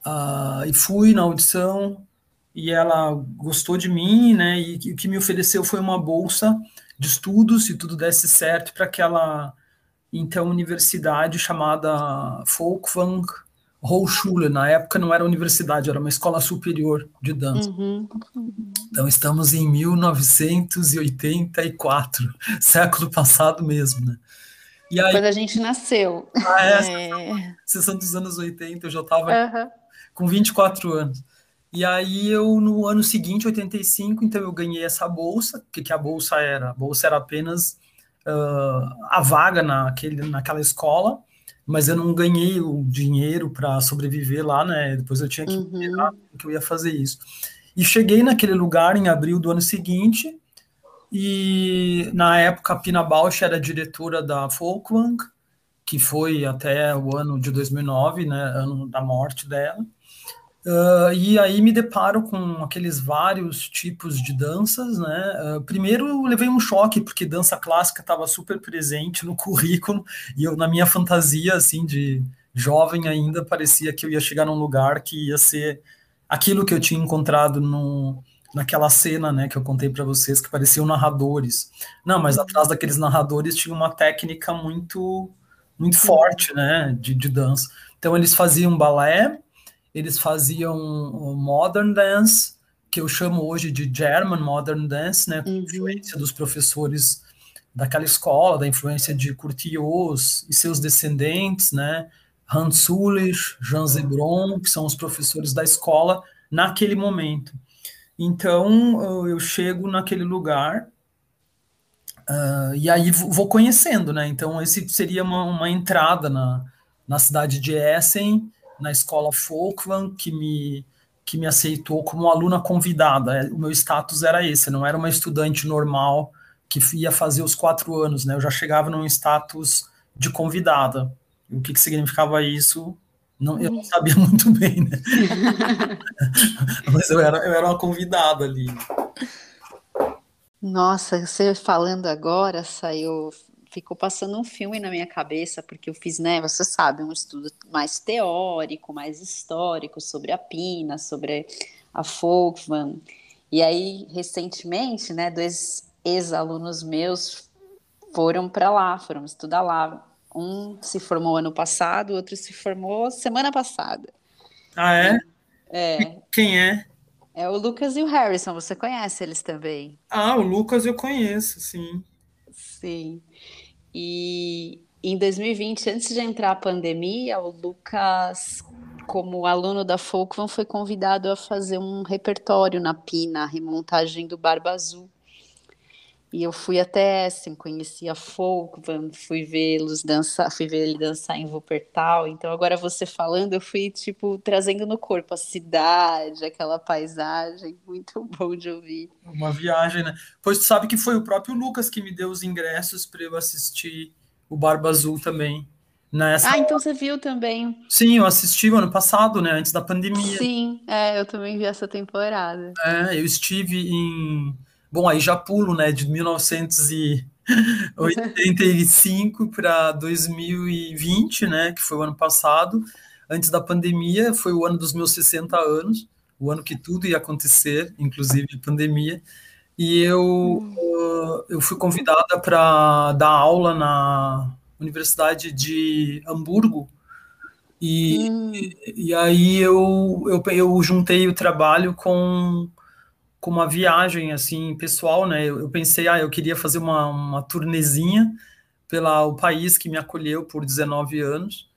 uh, e fui na audição e ela gostou de mim, né? E o que me ofereceu foi uma bolsa de estudos, se tudo desse certo, para aquela então universidade chamada Folkwang Hochschule. Na época não era universidade, era uma escola superior de dança. Uhum. Então estamos em 1984, século passado mesmo, né? E aí, Quando a gente nasceu. Ah, é, é. Sessão dos anos 80, eu já estava uhum. com 24 anos. E aí eu, no ano seguinte, 85, então eu ganhei essa bolsa. O que, que a bolsa era? A bolsa era apenas uh, a vaga naquele, naquela escola, mas eu não ganhei o dinheiro para sobreviver lá, né? Depois eu tinha que uhum. que eu ia fazer isso. E cheguei naquele lugar em abril do ano seguinte, e na época a Pina Bausch era diretora da Folkwang, que foi até o ano de 2009, né, ano da morte dela. Uh, e aí me deparo com aqueles vários tipos de danças, né? Uh, primeiro eu levei um choque porque dança clássica estava super presente no currículo e eu na minha fantasia assim de jovem ainda parecia que eu ia chegar num lugar que ia ser aquilo que eu tinha encontrado no naquela cena, né, que eu contei para vocês, que pareciam narradores. Não, mas uhum. atrás daqueles narradores tinha uma técnica muito muito forte, né, de, de dança. Então eles faziam balé, eles faziam modern dance, que eu chamo hoje de German modern dance, né, com uhum. influência dos professores daquela escola, da influência de Curtius e seus descendentes, né, Hans Sulich, Jean Zebron, que são os professores da escola naquele momento. Então eu chego naquele lugar uh, e aí vou conhecendo, né? Então esse seria uma, uma entrada na, na cidade de Essen, na escola Folkland, que me que me aceitou como aluna convidada. É, o meu status era esse, não era uma estudante normal que ia fazer os quatro anos, né? Eu já chegava num status de convidada. o que, que significava isso? Não, eu não sabia muito bem, né? Mas eu era, eu era uma convidada ali. Nossa, você falando agora, saiu. Ficou passando um filme na minha cabeça, porque eu fiz, né? Você sabe, um estudo mais teórico, mais histórico sobre a Pina, sobre a Folkman. E aí, recentemente, né, dois ex-alunos meus foram para lá, foram estudar lá. Um se formou ano passado, o outro se formou semana passada. Ah, é? É. Quem é? É o Lucas e o Harrison, você conhece eles também? Ah, o Lucas eu conheço, sim. Sim. E em 2020, antes de entrar a pandemia, o Lucas, como aluno da Folkvan, foi convidado a fazer um repertório na Pina, a remontagem do Barba Azul. E eu fui até Essen, conheci a Folkvan, fui vê-los dançar, fui ver ele dançar em Wuppertal. Então agora você falando, eu fui tipo trazendo no corpo a cidade, aquela paisagem, muito bom de ouvir. Uma viagem, né? Pois tu sabe que foi o próprio Lucas que me deu os ingressos para eu assistir o Barba Azul também. Nessa... Ah, então você viu também. Sim, eu assisti o ano passado, né? Antes da pandemia. Sim, é, eu também vi essa temporada. É, eu estive em Bom, aí já pulo, né, de 1985 para 2020, né, que foi o ano passado. Antes da pandemia, foi o ano dos meus 60 anos, o ano que tudo ia acontecer, inclusive a pandemia. E eu, uh, eu fui convidada para dar aula na Universidade de Hamburgo, e, hum. e aí eu, eu, eu juntei o trabalho com com uma viagem assim pessoal, né? Eu, eu, pensei, ah, eu queria fazer uma, uma turnezinha pela o país que me acolheu por 19 anos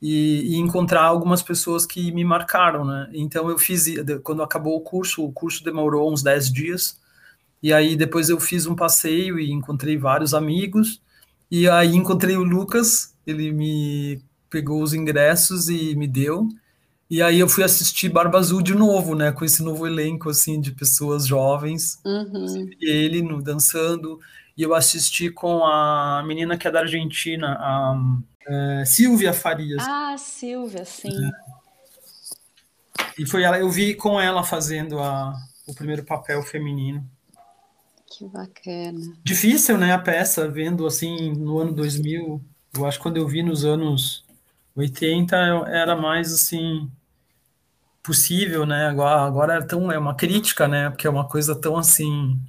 e, e, encontrar algumas pessoas que me marcaram, né? Então eu fiz quando acabou o curso, o curso demorou uns 10 dias E aí depois eu fiz um passeio e encontrei vários amigos. E aí encontrei o Lucas, ele me pegou os ingressos e me deu. E aí eu fui assistir Barba Azul de novo, né? Com esse novo elenco, assim, de pessoas jovens. Uhum. Ele no, dançando. E eu assisti com a menina que é da Argentina, a, a Silvia Farias. Ah, Silvia, sim. E foi ela, eu vi com ela fazendo a, o primeiro papel feminino. Que bacana. Difícil, né, a peça, vendo assim no ano 2000. Eu acho que quando eu vi nos anos 80 era mais assim possível, né? Agora, agora é tão é uma crítica, né? Porque é uma coisa tão assim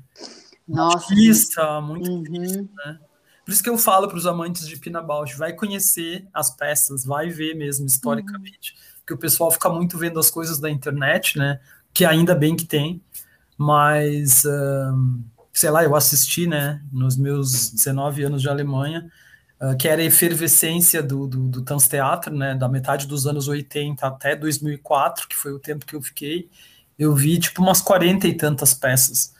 Nossa. artista, muito Uhum. difícil, né? Por isso que eu falo para os amantes de Pina Bausch, vai conhecer as peças, vai ver mesmo historicamente, porque o pessoal fica muito vendo as coisas da internet, né? Que ainda bem que tem, mas ahn, sei lá, eu assisti, né? Nos meus 19 anos de Alemanha, ah, que era a efervescência do, do, do né? Da metade dos anos 80 até 2004, que foi o tempo que eu fiquei, eu vi tipo umas 40 e tantas peças.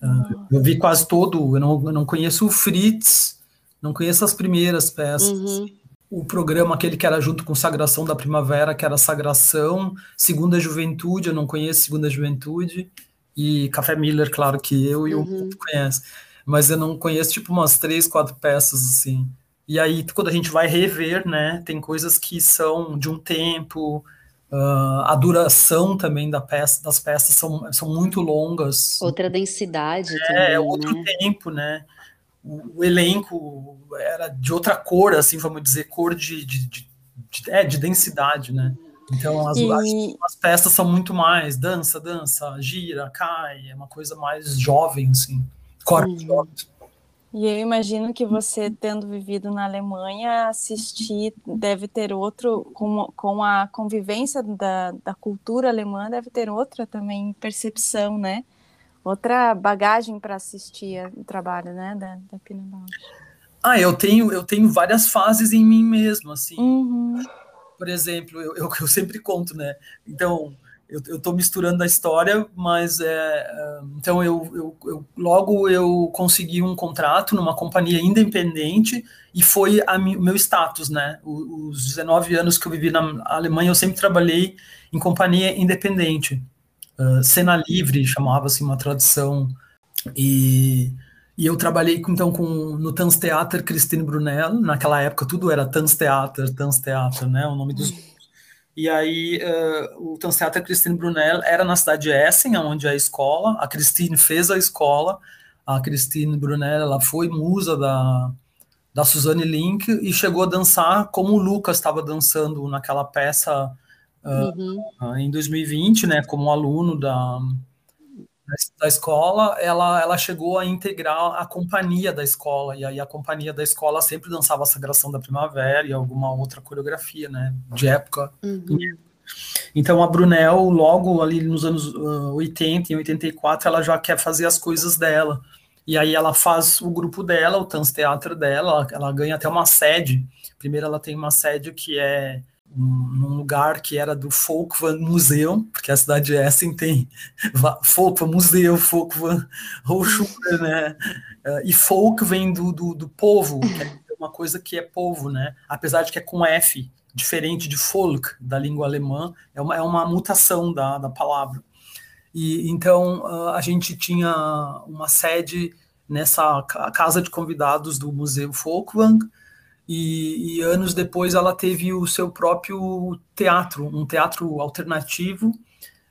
Ah, eu vi quase todo, eu não, eu não conheço o Fritz, não conheço as primeiras peças. Uhum. O programa, aquele que era junto com Sagração da Primavera, que era Sagração, Segunda Juventude, eu não conheço Segunda Juventude, e Café Miller, claro que eu e o Uhum. mundo conhece. Mas eu não conheço, tipo, umas três, quatro peças, assim. E aí, quando a gente vai rever, né, tem coisas que são de um tempo, ah, a duração também da peça, das peças são, são muito longas. Outra densidade É, também, é outro né? tempo, né? O, o elenco era de outra cor, assim, vamos dizer, cor de, de, de, de- é, de densidade, né? Então as, as, E, as peças são muito mais dança, dança, gira, cai, é uma coisa mais jovem, assim, corpos Uhum. jovens. E eu imagino que você, tendo vivido na Alemanha, assistir deve ter outro, com, com a convivência da, da cultura alemã, deve ter outra também percepção, né? Outra bagagem para assistir o trabalho, né, da, da Pina Bausch. Ah, eu tenho, eu tenho várias fases em mim mesmo, assim. Uhum. por exemplo, eu, eu, eu sempre conto, né? Então, eu, tô misturando a história, mas é, é, então eu, eu, eu- logo eu consegui um contrato numa companhia independente e foi a o meu status, né? Os 19 anos que eu vivi na Alemanha, eu sempre trabalhei em companhia independente. Ah, cena livre, chamava-se uma tradução. E, e eu trabalhei então com, no Tanztheater Christine Brunel, naquela época tudo era Tanztheater, Tanztheater, né, o nome dos e aí eh, o Tanztheater Christine Brunel era na cidade de Essen, onde é a escola, a Christine fez a escola, a Christine Brunel, ela foi musa da, da Suzanne Link e chegou a dançar como o Lucas estava dançando naquela peça Uhum. ah, em 2020, né, como aluno da, da escola, ela, ela chegou a integrar a companhia da escola, e aí a companhia da escola sempre dançava a Sagração da Primavera e alguma outra coreografia, né, de época. Uhum. Então a Brunel, logo ali nos anos ah, 80 e 84, ela já quer fazer as coisas dela. E aí ela faz o grupo dela, o Tanztheater dela, ela, ela ganha até uma sede. Primeiro ela tem uma sede que é num lugar que era do Folkvan Museum, porque a cidade de Essen tem va- Folkvan Museu, Folkvan Hochschule, né? Eh, E folk vem do, do, do povo, que é uma coisa que é povo, né? Apesar de que é com F, diferente de folk, da língua alemã, é uma, é uma mutação da, da palavra. E então ah, a gente tinha uma sede nessa ca- casa de convidados do Museu Folkwang, e, e anos depois ela teve o seu próprio teatro, um teatro alternativo,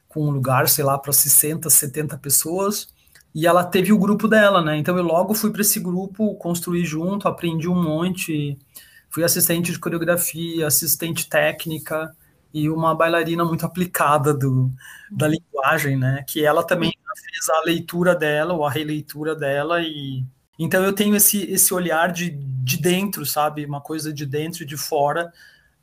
com um lugar, sei lá, para 60, 70 pessoas, e ela teve o grupo dela, né? Então eu logo fui para esse grupo, construí junto, aprendi um monte, fui assistente de coreografia, assistente técnica e uma bailarina muito aplicada do, da linguagem, né? Que ela também fez a leitura dela, ou a releitura dela, e então eu tenho esse, esse olhar de, de dentro, sabe? Uma coisa de dentro e de fora.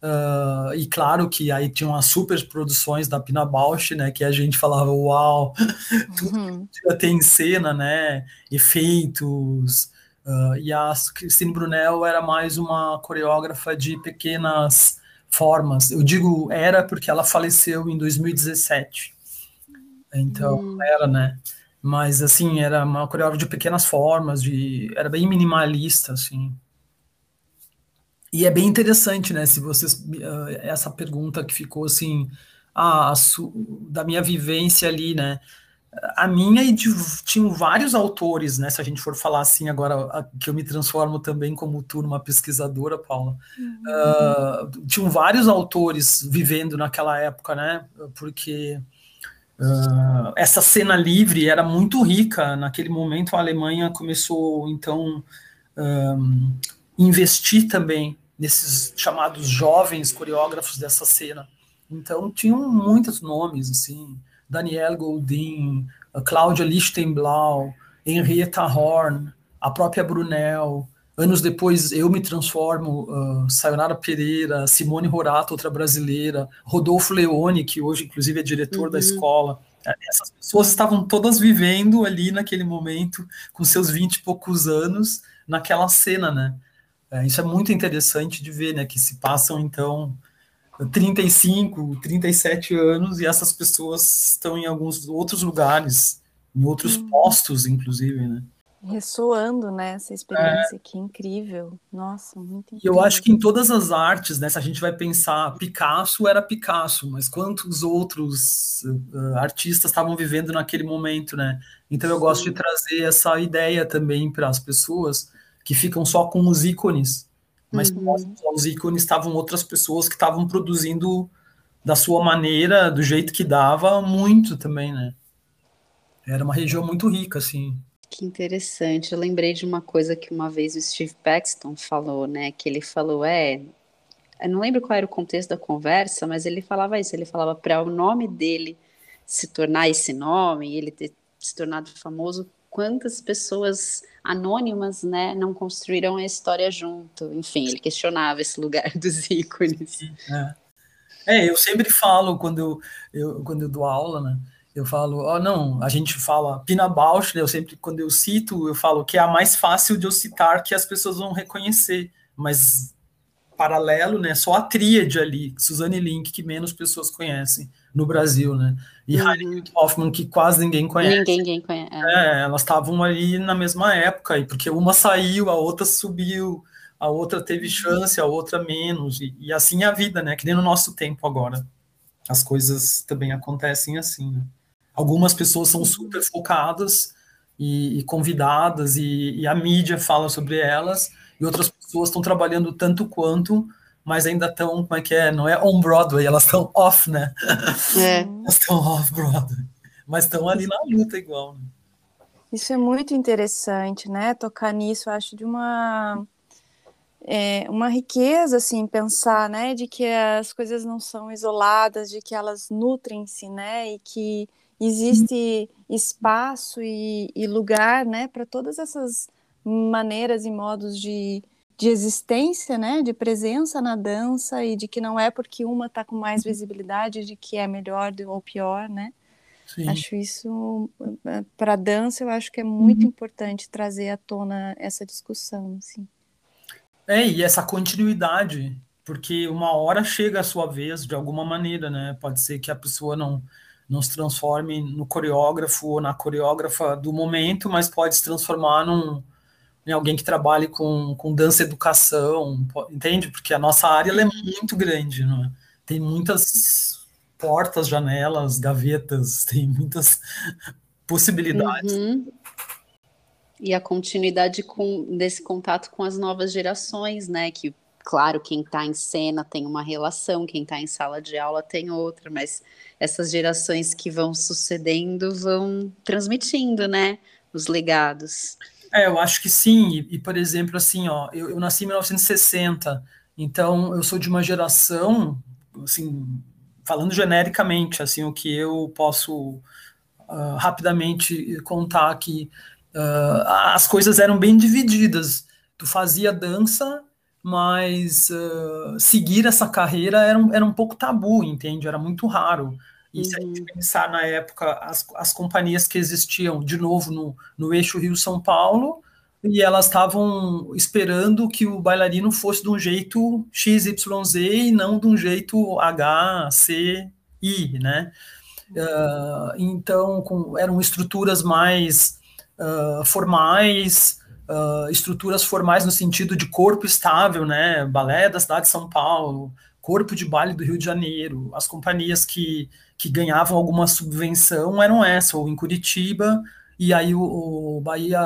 Ah, e claro que aí tinham as super produções da Pina Bausch, né? Que a gente falava, uau, Uhum. já tem cena, né? Efeitos. ah, e a Christine Brunel era mais uma coreógrafa de pequenas formas. Eu digo era porque ela faleceu em 2017. Então, era, né? Mas assim, era uma coreografia de pequenas formas, de, era bem minimalista, assim. E é bem interessante, né, se vocês, uh, essa pergunta que ficou assim, ah, da minha vivência ali, né, a minha e de, tinham vários autores, né? Se a gente for falar assim agora, a, que eu me transformo também como tu numa pesquisadora, Paula. Uhum. Uh, tinham vários autores vivendo naquela época, né? Porque uh, essa cena livre era muito rica. Naquele momento, a Alemanha começou, então, um, investir também nesses chamados jovens coreógrafos dessa cena. Então, tinham muitos nomes, assim. Daniel Goldin, Cláudia Lichtenblau, Henrietta Horn, a própria Brunel. Anos depois, eu me transformo, uh, Sayonara Pereira, Simone Rorato, outra brasileira, Rodolfo Leone, que hoje, inclusive, é diretor uhum. da escola. É, essas pessoas estavam todas vivendo ali naquele momento, com seus vinte e poucos anos, naquela cena, né? É, isso é muito interessante de ver, né? Que se passam, então, 35, 37 anos e essas pessoas estão em alguns outros lugares, em outros hum. postos, inclusive, né? Ressoando, né, essa experiência, é. que incrível. Nossa, muito incrível. E eu acho que em todas as artes, né, se a gente vai pensar, Picasso era Picasso, mas quantos outros uh, artistas estavam vivendo naquele momento, né? Então eu Sim. gosto de trazer essa ideia também para as pessoas que ficam só com os ícones, mas uhum. os ícones estavam outras pessoas que estavam produzindo da sua maneira, do jeito que dava, muito também, né? Era uma região muito rica, assim. Que interessante. Eu lembrei de uma coisa que uma vez o Steve Paxton falou, né? Que ele falou, é. Eu não lembro qual era o contexto da conversa, mas ele falava isso. Ele falava para o nome dele se tornar esse nome, ele ter se tornado famoso, quantas pessoas anônimas, né, não construíram a história junto. Enfim, ele questionava esse lugar dos ícones. É, é eu sempre falo quando eu, eu, quando eu dou aula, né, eu falo, ó, oh, não, a gente fala Pina Bausch, eu sempre, quando eu cito, eu falo que é a mais fácil de eu citar que as pessoas vão reconhecer, mas paralelo, né, só a tríade ali, Suzanne Link, que menos pessoas conhecem no Brasil, né? E uhum. Heinrich Hoffmann, que quase ninguém conhece. Ninguém, ninguém conhece. É, elas estavam ali na mesma época, e porque uma saiu, a outra subiu, a outra teve uhum. chance, a outra menos, e, e assim é a vida, né? Que nem no nosso tempo agora. As coisas também acontecem assim, né? Algumas pessoas são uhum. super focadas e, e convidadas, e, e a mídia fala sobre elas, e outras pessoas estão trabalhando tanto quanto, mas ainda estão, como é que é? Não é on Broadway, elas estão off, né? É. elas estão off Broadway, mas estão ali na luta igual. Né? Isso é muito interessante, né? Tocar nisso, eu acho de uma é, uma riqueza, assim, pensar, né, de que as coisas não são isoladas, de que elas nutrem-se, né, e que existe espaço e, e lugar, né, para todas essas maneiras e modos de, de existência, né, de presença na dança e de que não é porque uma está com mais visibilidade de que é melhor ou pior, né? Sim. Acho isso para a dança, eu acho que é muito uhum. importante trazer à tona essa discussão, assim. É, e essa continuidade, porque uma hora chega a sua vez de alguma maneira, né? Pode ser que a pessoa não não se transforme no coreógrafo ou na coreógrafa do momento, mas pode se transformar num, em alguém que trabalhe com, com dança educação, entende? Porque a nossa área é muito grande, não é? tem muitas portas, janelas, gavetas, tem muitas possibilidades. Uhum. E a continuidade com, desse contato com as novas gerações, né? Que, claro, quem está em cena tem uma relação, quem está em sala de aula tem outra, mas essas gerações que vão sucedendo vão transmitindo, né? Os legados. É, eu acho que sim. E, e por exemplo, assim, ó, eu, eu, nasci em 1960, então eu sou de uma geração, assim, falando genericamente, assim, o que eu posso uh, rapidamente contar aqui, uh, as coisas eram bem divididas. Tu fazia dança, mas uh, seguir essa carreira era um, era um pouco tabu, entende? Era muito raro. E uhum. se a gente uhum. pensar na época, as, as companhias que existiam, de novo, no, no eixo Rio-São Paulo, e elas estavam esperando que o bailarino fosse de um jeito XYZ e não de um jeito H, C, I, né? Uh, então, com, eram estruturas mais uh, formais, uh, estruturas formais no sentido de corpo estável, né? Balé da cidade de São Paulo, corpo de baile do Rio de Janeiro, as companhias que, que ganhavam alguma subvenção eram essa, ou em Curitiba, e aí o, o Bahia,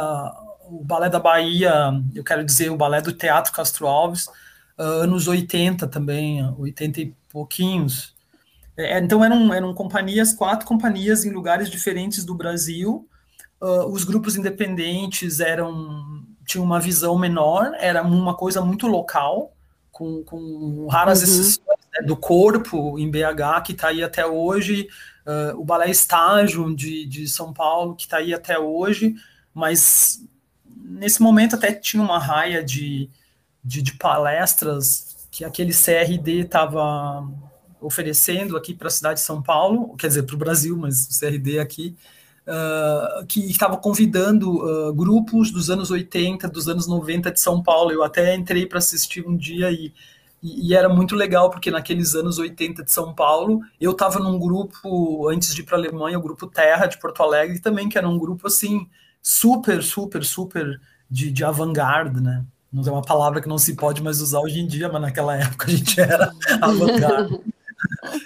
o Balé da Bahia, eu quero dizer, o Balé do Teatro Castro Alves, anos 80 também, 80 e pouquinhos, é, então eram, eram companhias, quatro companhias em lugares diferentes do Brasil. Uh, os grupos independentes eram tinham uma visão menor, era uma coisa muito local, com, com raras uhum. exceções né, do corpo em BH, que está aí até hoje, uh, o Balé Estágio de, de São Paulo, que está aí até hoje, mas nesse momento até tinha uma raia de, de, de palestras que aquele CRD estava oferecendo aqui para a cidade de São Paulo, quer dizer, para o Brasil, mas o CRD aqui, uh, que estava convidando uh, grupos dos anos 80, dos anos 90 de São Paulo. Eu até entrei para assistir um dia e, e, e, era muito legal, porque naqueles anos 80 de São Paulo, eu estava num grupo, antes de ir para a Alemanha, o grupo Terra de Porto Alegre também, que era um grupo assim, super, super, super de, de avant-garde, né? Não é uma palavra que não se pode mais usar hoje em dia, mas naquela época a gente era avant-garde.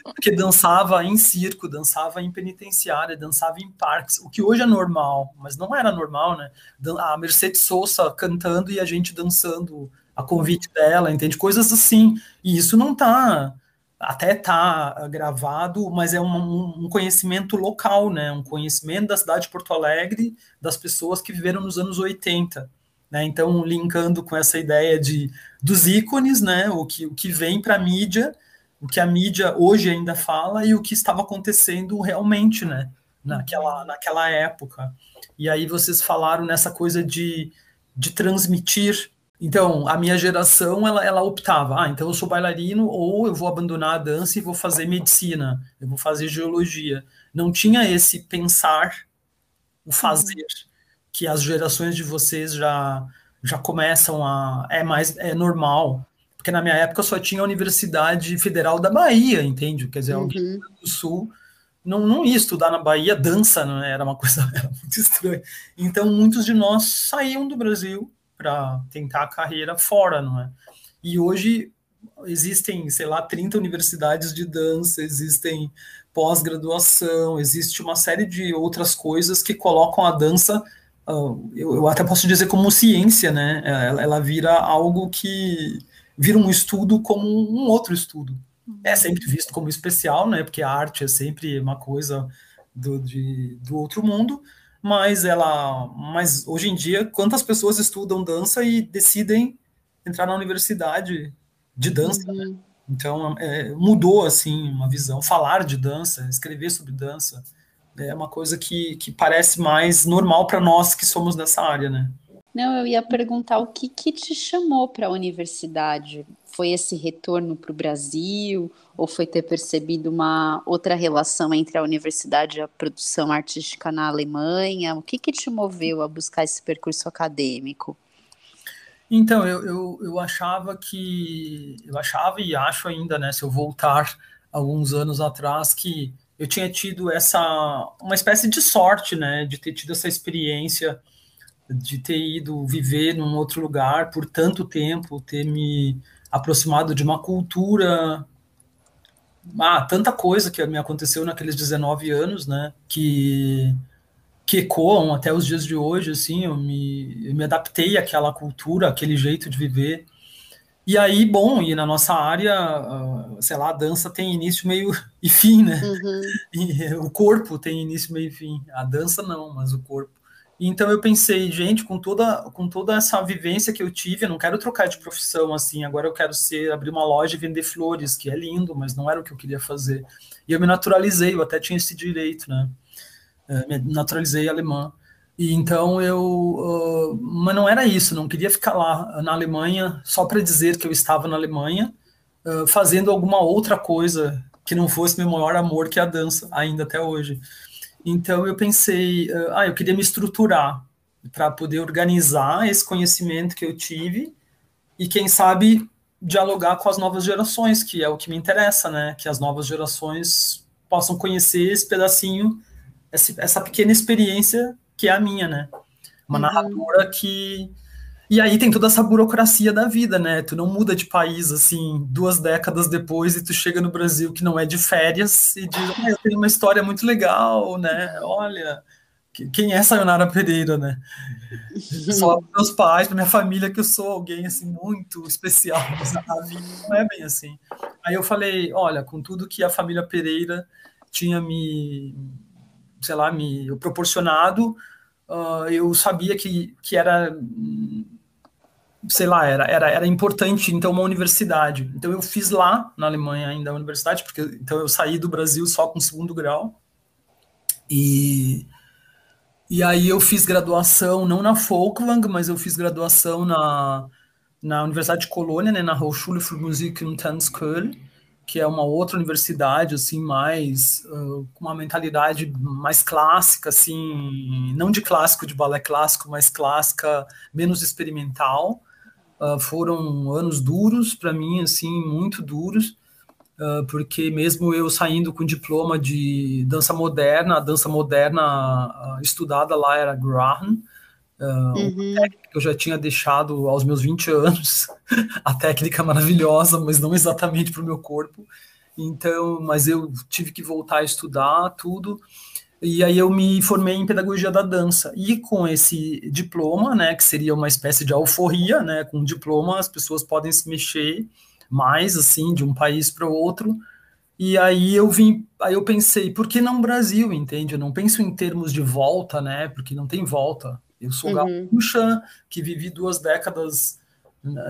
Porque dançava em circo, dançava em penitenciária, dançava em parques, o que hoje é normal, mas não era normal, né? A Mercedes Sosa cantando e a gente dançando a convite dela, entende? Coisas assim. E isso não tá até tá gravado, mas é um, um, conhecimento local, né? Um conhecimento da cidade de Porto Alegre, das pessoas que viveram nos anos 80. Né? Então, linkando com essa ideia de dos ícones, né? O que, o que vem para a mídia o que a mídia hoje ainda fala e o que estava acontecendo realmente, né? Naquela, naquela época. E aí vocês falaram nessa coisa de, de transmitir. Então, a minha geração, ela, ela optava, ah, então eu sou bailarino ou eu vou abandonar a dança e vou fazer medicina, eu vou fazer geologia. Não tinha esse pensar, o fazer, uhum. que as gerações de vocês já, já começam a... é mais é normal, porque na minha época só tinha a Universidade Federal da Bahia, entende? Quer dizer, uhum. alguém do Sul não, não ia estudar na Bahia dança, não é? era uma coisa era muito estranha. Então, muitos de nós saíam do Brasil para tentar a carreira fora, não é? E hoje existem, sei lá, 30 universidades de dança, existem pós-graduação, existe uma série de outras coisas que colocam a dança, uh, eu, eu, até posso dizer como ciência, né? Ela, ela vira algo que vira um estudo como um outro estudo. É sempre visto como especial, né? Porque a arte é sempre uma coisa do, de, do outro mundo, mas ela, mas hoje em dia, quantas pessoas estudam dança e decidem entrar na universidade de dança? Né? Uhum. Né? Então é, mudou assim uma visão. Falar de dança, escrever sobre dança é uma coisa que, que parece mais normal para nós que somos dessa área, né? Não, eu ia perguntar o que, que te chamou para a universidade? Foi esse retorno para o Brasil? Ou foi ter percebido uma outra relação entre a universidade e a produção artística na Alemanha? O que, que te moveu a buscar esse percurso acadêmico? Então, eu, eu, eu achava que. Eu achava e acho ainda, né? Se eu voltar alguns anos atrás, que eu tinha tido essa. uma espécie de sorte, né? De ter tido essa experiência de ter ido viver num outro lugar por tanto tempo, ter me aproximado de uma cultura, ah, tanta coisa que me aconteceu naqueles 19 anos, né, que que ecoam até os dias de hoje, assim, eu me, eu me adaptei àquela cultura, àquele jeito de viver. E aí, bom, e na nossa área, uh, sei lá, a dança tem início, meio e fim, né? Uhum. E, o corpo tem início, meio e fim. A dança não, mas o corpo. Então eu pensei, gente, com toda, com toda essa vivência que eu tive, eu não quero trocar de profissão assim, agora eu quero ser abrir uma loja e vender flores, que é lindo, mas não era o que eu queria fazer. E eu me naturalizei, eu até tinha esse direito, né? É, me naturalizei alemã. E então eu, uh, mas não era isso, não queria ficar lá na Alemanha só para dizer que eu estava na Alemanha, uh, fazendo alguma outra coisa que não fosse meu maior amor, que é a dança, ainda até hoje. Então eu pensei, uh, ah, eu queria me estruturar para poder organizar esse conhecimento que eu tive e quem sabe dialogar com as novas gerações, que é o que me interessa, né? Que as novas gerações possam conhecer esse pedacinho, essa, essa pequena experiência que é a minha, né? Uma uhum. narradora que e aí tem toda essa burocracia da vida, né? Tu não muda de país assim duas décadas depois e tu chega no Brasil que não é de férias e diz, ah, eu tenho uma história muito legal, né? Olha, quem é Sayonara Pereira, né? Só para meus pais, para minha família, que eu sou alguém assim muito especial, mas a vida não é bem assim. Aí eu falei, olha, com tudo que a família Pereira tinha me, sei lá, me proporcionado, uh, eu sabia que, que era sei lá, era, era, era importante, então, uma universidade. Então, eu fiz lá, na Alemanha, ainda a universidade, porque então eu saí do Brasil só com segundo grau. E, e aí eu fiz graduação, não na Folkwang, mas eu fiz graduação na, na Universidade de Colônia, né, na Hochschule für Musik und Tanz Köln, que é uma outra universidade, assim, mais, uh, com uma mentalidade mais clássica, assim, não de clássico, de balé clássico, mas clássica, menos experimental. Uh, foram anos duros para mim, assim, muito duros, uh, porque mesmo eu saindo com diploma de dança moderna, a dança moderna uh, estudada lá era Graham, uhum. técnica que eu já tinha deixado aos meus 20 anos, a técnica maravilhosa, mas não exatamente para o meu corpo. Então, mas eu tive que voltar a estudar tudo. E aí eu me formei em pedagogia da dança. E com esse diploma, né, que seria uma espécie de alforria, né, com um diploma as pessoas podem se mexer mais assim de um país para o outro. E aí eu vim, aí eu pensei, por que não Brasil, entende? Eu não penso em termos de volta, né? Porque não tem volta. Eu sou uhum. gaúcha, que vivi duas décadas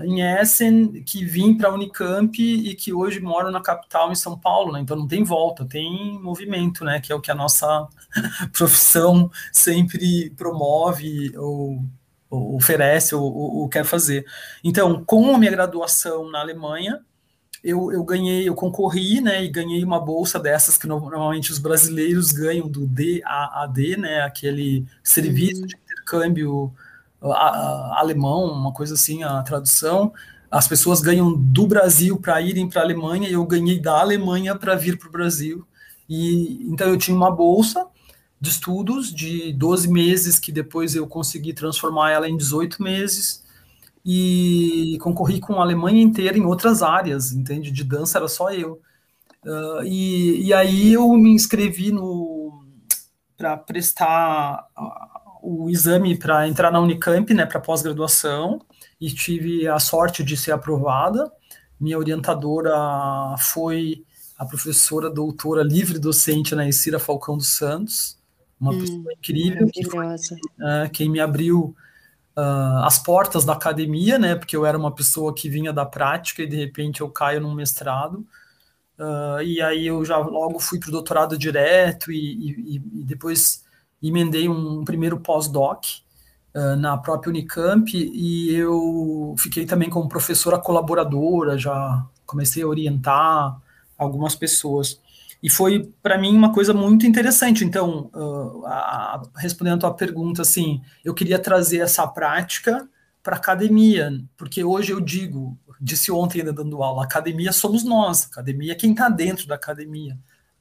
em Essen, que vim para a Unicamp e que hoje moro na capital, em São Paulo, né? Então não tem volta, tem movimento, né? Que é o que a nossa profissão sempre promove ou, ou oferece ou, ou, quer fazer. Então, com a minha graduação na Alemanha, eu, eu ganhei, eu concorri, né? E ganhei uma bolsa dessas que normalmente os brasileiros ganham do DAAD, né? Aquele serviço uhum. de intercâmbio a, a, alemão, uma coisa assim, a tradução. As pessoas ganham do Brasil para irem para a Alemanha e eu ganhei da Alemanha para vir para o Brasil. E então eu tinha uma bolsa de estudos de 12 meses que depois eu consegui transformar ela em 18 meses e concorri com a Alemanha inteira em outras áreas, entende? De dança era só eu. Uh, e, e aí eu me inscrevi no para prestar o exame para entrar na Unicamp, né, para pós-graduação, e tive a sorte de ser aprovada. Minha orientadora foi a professora doutora livre docente na Esira Falcão dos Santos, uma hum, pessoa incrível, que foi uh, quem me abriu uh, as portas da academia, né, porque eu era uma pessoa que vinha da prática e de repente eu caio num mestrado. Uh, e aí eu já logo fui para o doutorado direto e, e, e depois emendei um primeiro pós-doc uh, na própria Unicamp e eu fiquei também como professora colaboradora, já comecei a orientar algumas pessoas. E foi, para mim, uma coisa muito interessante. Então, uh, a, respondendo a tua pergunta, assim, eu queria trazer essa prática para a academia, porque hoje eu digo, disse ontem ainda dando aula, academia somos nós, academia é quem está dentro da academia.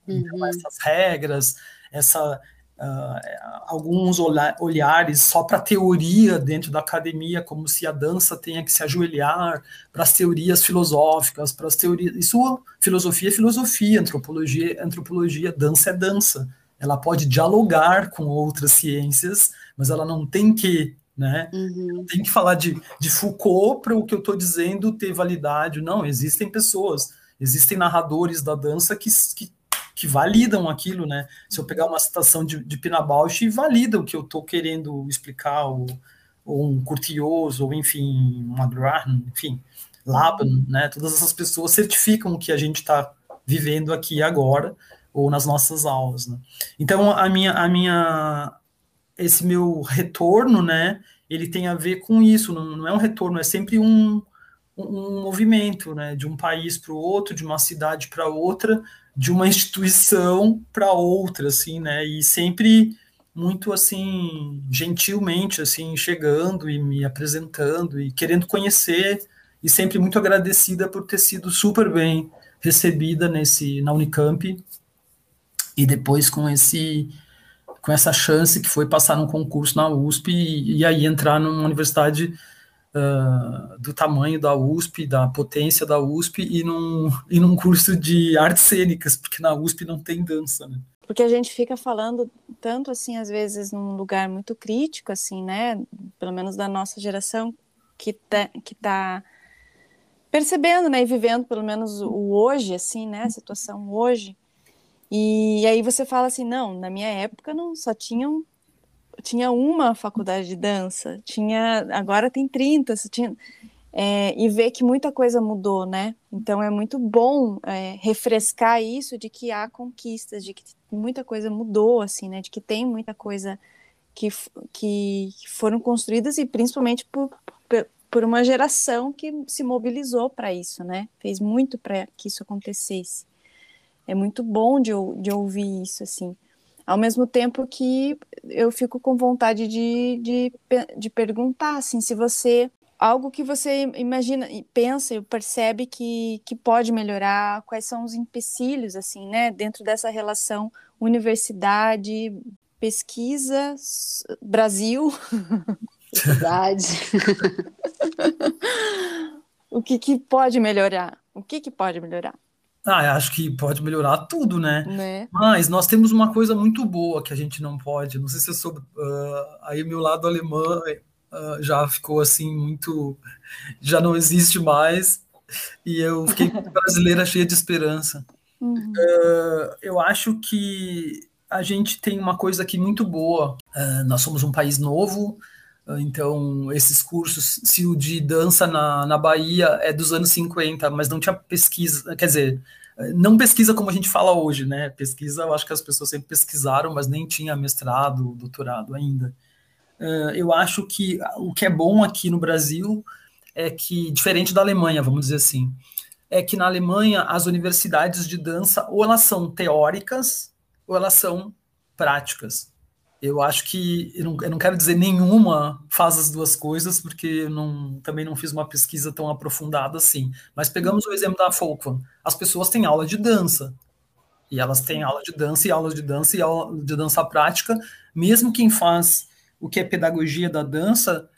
Então, uhum. essas regras, essa, uh, alguns olhares só para a teoria dentro da academia, como se a dança tenha que se ajoelhar para as teorias filosóficas, para as teorias. Isso, filosofia é filosofia, antropologia é antropologia, dança é dança. Ela pode dialogar com outras ciências, mas ela não tem que né? Uhum. Tem que falar de, de Foucault para o que eu estou dizendo ter validade. Não, existem pessoas, existem narradores da dança que, que que validam aquilo, né? Se eu pegar uma citação de, de Pina Bausch, valida o que eu estou querendo explicar, ou, ou um Curtioso, ou enfim, um Abraham, enfim, Laban, né? Todas essas pessoas certificam o que a gente está vivendo aqui agora, ou nas nossas aulas, né? Então, a minha, a minha, esse meu retorno, né? Ele tem a ver com isso, não, não é um retorno, é sempre um, um movimento, né? De um país para o outro, de uma cidade para outra, de uma instituição para outra, assim, né? E sempre muito assim gentilmente assim chegando e me apresentando e querendo conhecer e sempre muito agradecida por ter sido super bem recebida nesse na Unicamp e depois com esse com essa chance que foi passar num concurso na USP e, e aí entrar numa universidade uh, do tamanho da USP, da potência da USP e num, e num curso de artes cênicas, porque na USP não tem dança, né? Porque a gente fica falando tanto assim, às vezes, num lugar muito crítico, assim, né? Pelo menos da nossa geração, que tá, que tá percebendo, né? E vivendo pelo menos o hoje, assim, né? A situação hoje. E aí você fala assim, não, na minha época não só tinham tinha uma faculdade de dança, tinha agora tem 30, tinha é, e ver que muita coisa mudou, né? Então é muito bom é, refrescar isso de que há conquistas, de que muita coisa mudou, assim, né? De que tem muita coisa que, que foram construídas e principalmente por, por uma geração que se mobilizou para isso, né? Fez muito para que isso acontecesse é muito bom de, de ouvir isso, assim. Ao mesmo tempo que eu fico com vontade de, de, de perguntar, assim, se você algo que você imagina, pensa e percebe que, que pode melhorar, quais são os empecilhos, assim, né, dentro dessa relação universidade, pesquisa, Brasil, sociedade. o que, que pode melhorar? O que, que pode melhorar? Ah, acho que pode melhorar tudo, né? né? Mas nós temos uma coisa muito boa que a gente não pode. Não sei se eu soube. Uh, aí meu lado alemão uh, já ficou assim muito. Já não existe mais. E eu fiquei brasileira cheia de esperança. Uhum. Uh, eu acho que a gente tem uma coisa aqui muito boa. nós somos um país novo, então, esses cursos, se o de dança na, na Bahia é dos anos 50, mas não tinha pesquisa, quer dizer, não pesquisa como a gente fala hoje, né? Pesquisa, eu acho que as pessoas sempre pesquisaram, mas nem tinha mestrado, doutorado ainda. Eu acho que o que é bom aqui no Brasil é que, diferente da Alemanha, vamos dizer assim, é que na Alemanha as universidades de dança ou elas são teóricas ou elas são práticas eu acho que eu não, eu não, quero dizer nenhuma faz as duas coisas, porque eu não, também não fiz uma pesquisa tão aprofundada assim. Mas pegamos o exemplo da Folkvan. As pessoas têm aula de dança. E elas têm aula de dança e aula de dança e aula de dança prática. Mesmo quem faz o que é pedagogia da dança,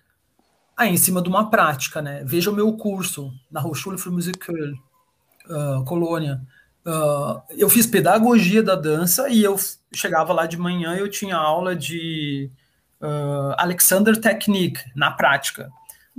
aí em cima de uma prática, né? Veja o meu curso na Hochschule für Musik uh, Colônia. Uh, eu fiz pedagogia da dança e eu chegava lá de manhã eu tinha aula de uh, Alexander Technique na prática.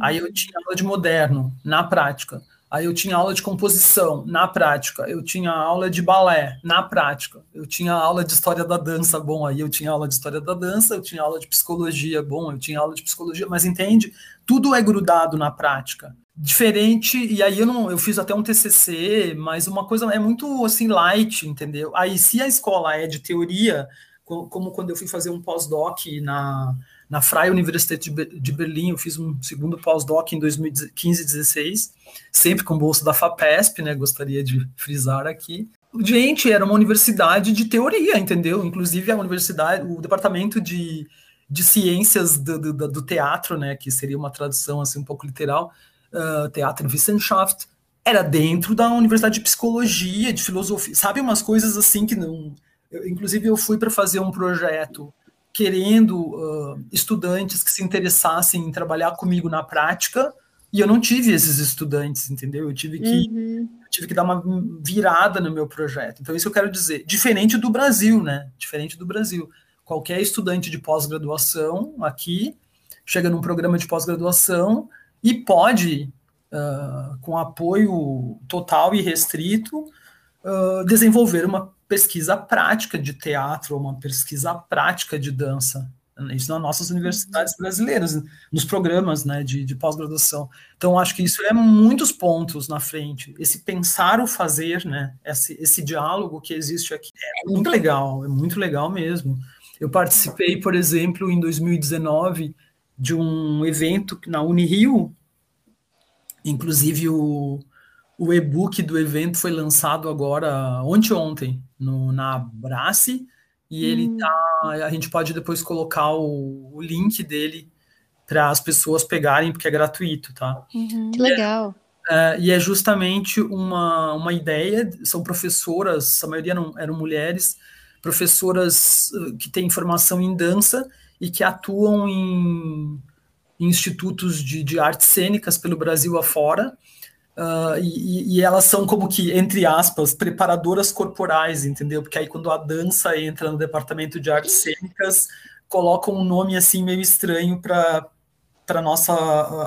Aí eu tinha aula de moderno na prática. Aí eu tinha aula de composição na prática. Eu tinha aula de balé na prática. Eu tinha aula de história da dança, bom, aí eu tinha aula de história da dança, eu tinha aula de psicologia, bom, eu tinha aula de psicologia, mas entende? Tudo é grudado na prática diferente, e aí eu não, eu fiz até um TCC, mas uma coisa é muito assim light, entendeu? Aí se a escola é de teoria, como quando eu fui fazer um pós-doc na na Freie Universität de Berlim, eu fiz um segundo pós-doc em 2015 16, sempre com bolsa da FAPESP, né? Gostaria de frisar aqui. Gente, era uma universidade de teoria, entendeu? Inclusive a universidade, o departamento de, de ciências do, do, do teatro, né? Que seria uma tradução assim um pouco literal, uh, Teatro Wissenschaft, era dentro da Universidade de Psicologia, de Filosofia, sabe? Umas coisas assim que não. Eu, inclusive, eu fui para fazer um projeto querendo uh, estudantes que se interessassem em trabalhar comigo na prática, e eu não tive esses estudantes, entendeu? Eu tive que, uhum. tive que dar uma virada no meu projeto. Então, isso eu quero dizer. Diferente do Brasil, né? Diferente do Brasil. Qualquer estudante de pós-graduação aqui chega num programa de pós-graduação e pode, uh, com apoio total e restrito, uh, desenvolver uma pesquisa prática de teatro, uma pesquisa prática de dança. Isso nas nossas universidades brasileiras, nos programas né, de, de pós-graduação. Então, acho que isso é muitos pontos na frente. Esse pensar o fazer, né, esse, esse diálogo que existe aqui, é muito legal, é muito legal mesmo. Eu participei, por exemplo, em 2019, de um evento na Unirio, inclusive o, o e-book do evento foi lançado agora, ontem ontem, no, na Abrace, e hum. ele tá, a gente pode depois colocar o, o link dele para as pessoas pegarem, porque é gratuito, tá? Uhum. Que legal. É, e é justamente uma, uma ideia, são professoras, a maioria não, eram mulheres, professoras que têm formação em dança e que atuam em, em institutos de, de artes cênicas pelo Brasil afora. Uh, e, e, elas são como que, entre aspas, preparadoras corporais, entendeu? Porque aí quando a dança entra no departamento de artes cênicas, colocam um nome assim meio estranho para para nossa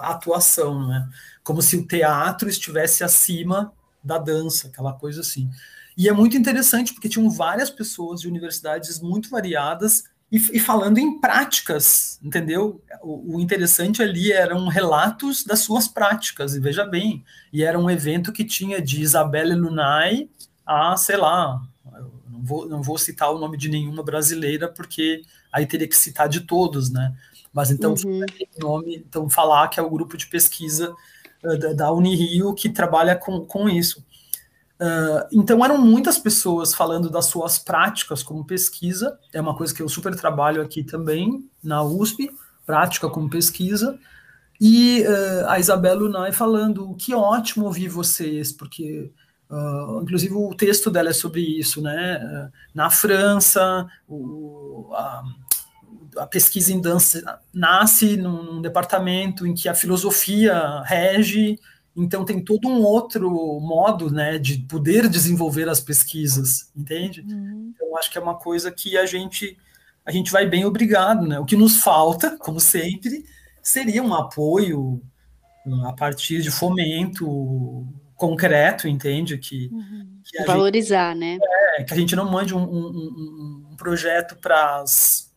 atuação, né? Como se o teatro estivesse acima da dança, aquela coisa assim. E é muito interessante porque tinham várias pessoas de universidades muito variadas e, e falando em práticas, entendeu? O, o, interessante ali eram relatos das suas práticas, e veja bem, e era um evento que tinha de Isabelle Lunai a, sei lá, não vou, não vou citar o nome de nenhuma brasileira, porque aí teria que citar de todos, né? Mas então, uhum. nome, então falar que é o grupo de pesquisa uh, da, da Unirio que trabalha com, com isso. Uh, então eram muitas pessoas falando das suas práticas como pesquisa, é uma coisa que eu super trabalho aqui também na USP, prática como pesquisa, e uh, a Isabela Lunay falando que ótimo ouvir vocês, porque uh, inclusive o texto dela é sobre isso, né? na França, o, a, a, pesquisa em dança nasce num, num departamento em que a filosofia rege então tem todo um outro modo, né, de poder desenvolver as pesquisas, entende? Uhum. Então acho que é uma coisa que a gente a gente vai bem obrigado, né? O que nos falta, como sempre, seria um apoio a partir de fomento concreto, entende? Que, uhum. que valorizar, gente, né? É, que a gente não mande um, um, um projeto para as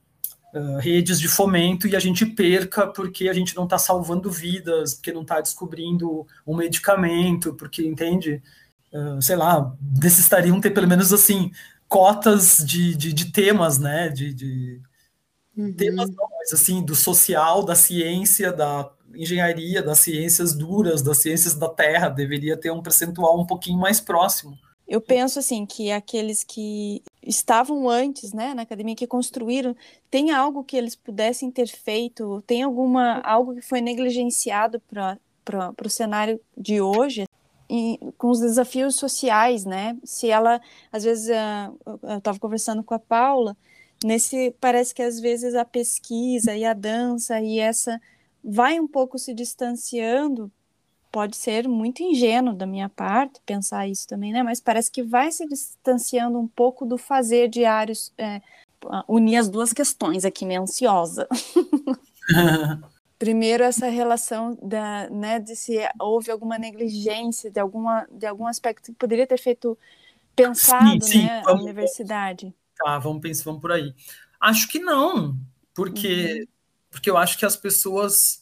uh, redes de fomento e a gente perca porque a gente não está salvando vidas, porque não está descobrindo um medicamento, porque, entende? Uh, sei lá, necessitariam ter pelo menos assim cotas de, de, de temas, né? De, de uhum. temas não, mas assim, do social, da ciência, da engenharia, das ciências duras, das ciências da terra, deveria ter um percentual um pouquinho mais próximo. Eu penso assim que aqueles que estavam antes, né, na academia que construíram, tem algo que eles pudessem ter feito, tem alguma algo que foi negligenciado para o cenário de hoje, e, com os desafios sociais, né? Se ela, às vezes, eu estava conversando com a Paula, nesse parece que às vezes a pesquisa e a dança e essa vai um pouco se distanciando pode ser muito ingênuo da minha parte pensar isso também, né? Mas parece que vai se distanciando um pouco do fazer diário, é, unir as duas questões aqui, meio ansiosa. Primeiro, essa relação da, né, de se houve alguma negligência de, alguma, de algum aspecto que poderia ter feito pensado, sim, sim, né, vamos, a universidade. Tá, vamos pensar, vamos por aí. Acho que não, porque, uhum. porque eu acho que as pessoas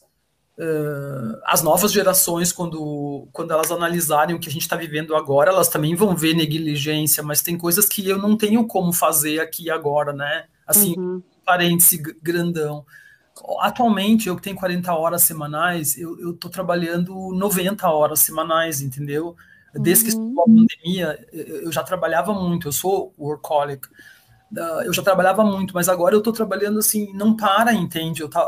Uh, as novas gerações, quando, quando elas analisarem o que a gente está vivendo agora, elas também vão ver negligência, mas tem coisas que eu não tenho como fazer aqui agora, né? Assim, uhum. parêntese grandão. Atualmente, eu que tenho 40 horas semanais, eu estou trabalhando 90 horas semanais, entendeu? Desde que uhum. a pandemia, eu já trabalhava muito, eu sou workaholic, uh, eu já trabalhava muito, mas agora eu estou trabalhando assim, não para, entende? Eu tá,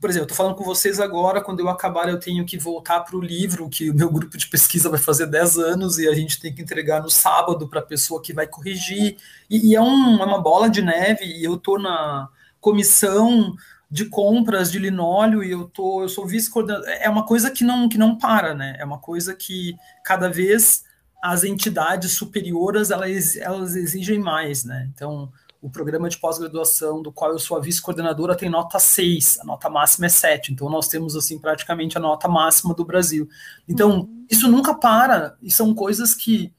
por exemplo, eu estou falando com vocês agora, quando eu acabar, eu tenho que voltar para o livro, que o meu grupo de pesquisa vai fazer 10 anos e a gente tem que entregar no sábado para a pessoa que vai corrigir. E, e é, um, é, uma bola de neve, e eu estou na comissão de compras de linóleo e eu tô, eu sou vice-coordenador. É uma coisa que não, que não para, né? É uma coisa que cada vez as entidades superiores elas, elas exigem mais, né? Então, o programa de pós-graduação do qual eu sou a vice-coordenadora tem nota 6, a nota máxima é 7, então nós temos assim praticamente a nota máxima do Brasil. Então, uhum. isso nunca para, e são coisas que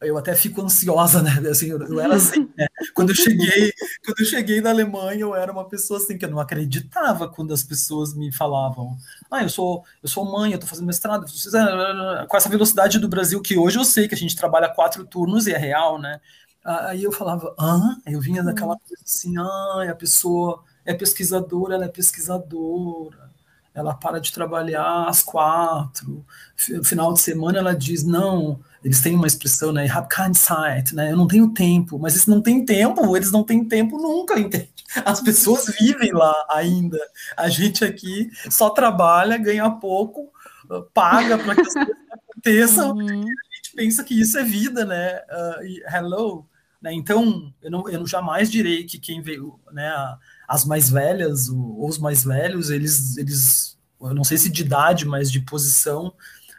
eu até fico ansiosa, né? Assim, eu, eu era assim, né? Quando eu cheguei, quando eu cheguei na Alemanha, eu era uma pessoa assim que eu não acreditava quando as pessoas me falavam: "Ah, eu sou, eu sou mãe, eu tô fazendo mestrado, com essa velocidade do Brasil que hoje eu sei que a gente trabalha quatro turnos e é real, né? Aí eu falava, ah, eu vinha daquela hum. coisa assim, ah, a pessoa é pesquisadora, ela é pesquisadora, ela para de trabalhar às quatro, no final de semana ela diz, não, eles têm uma expressão, né, have kind sight, né, eu não tenho tempo, mas isso não tem tempo, eles não têm tempo nunca, entende? As pessoas vivem lá ainda, a gente aqui só trabalha, ganha pouco, paga para que as coisas aconteçam, uhum. Pensa que isso é vida, né, uh, e, hello, Né? Então, eu, não, eu jamais direi que quem veio, né, as mais velhas ou os mais velhos, eles, eles, eu não sei se de idade, mas de posição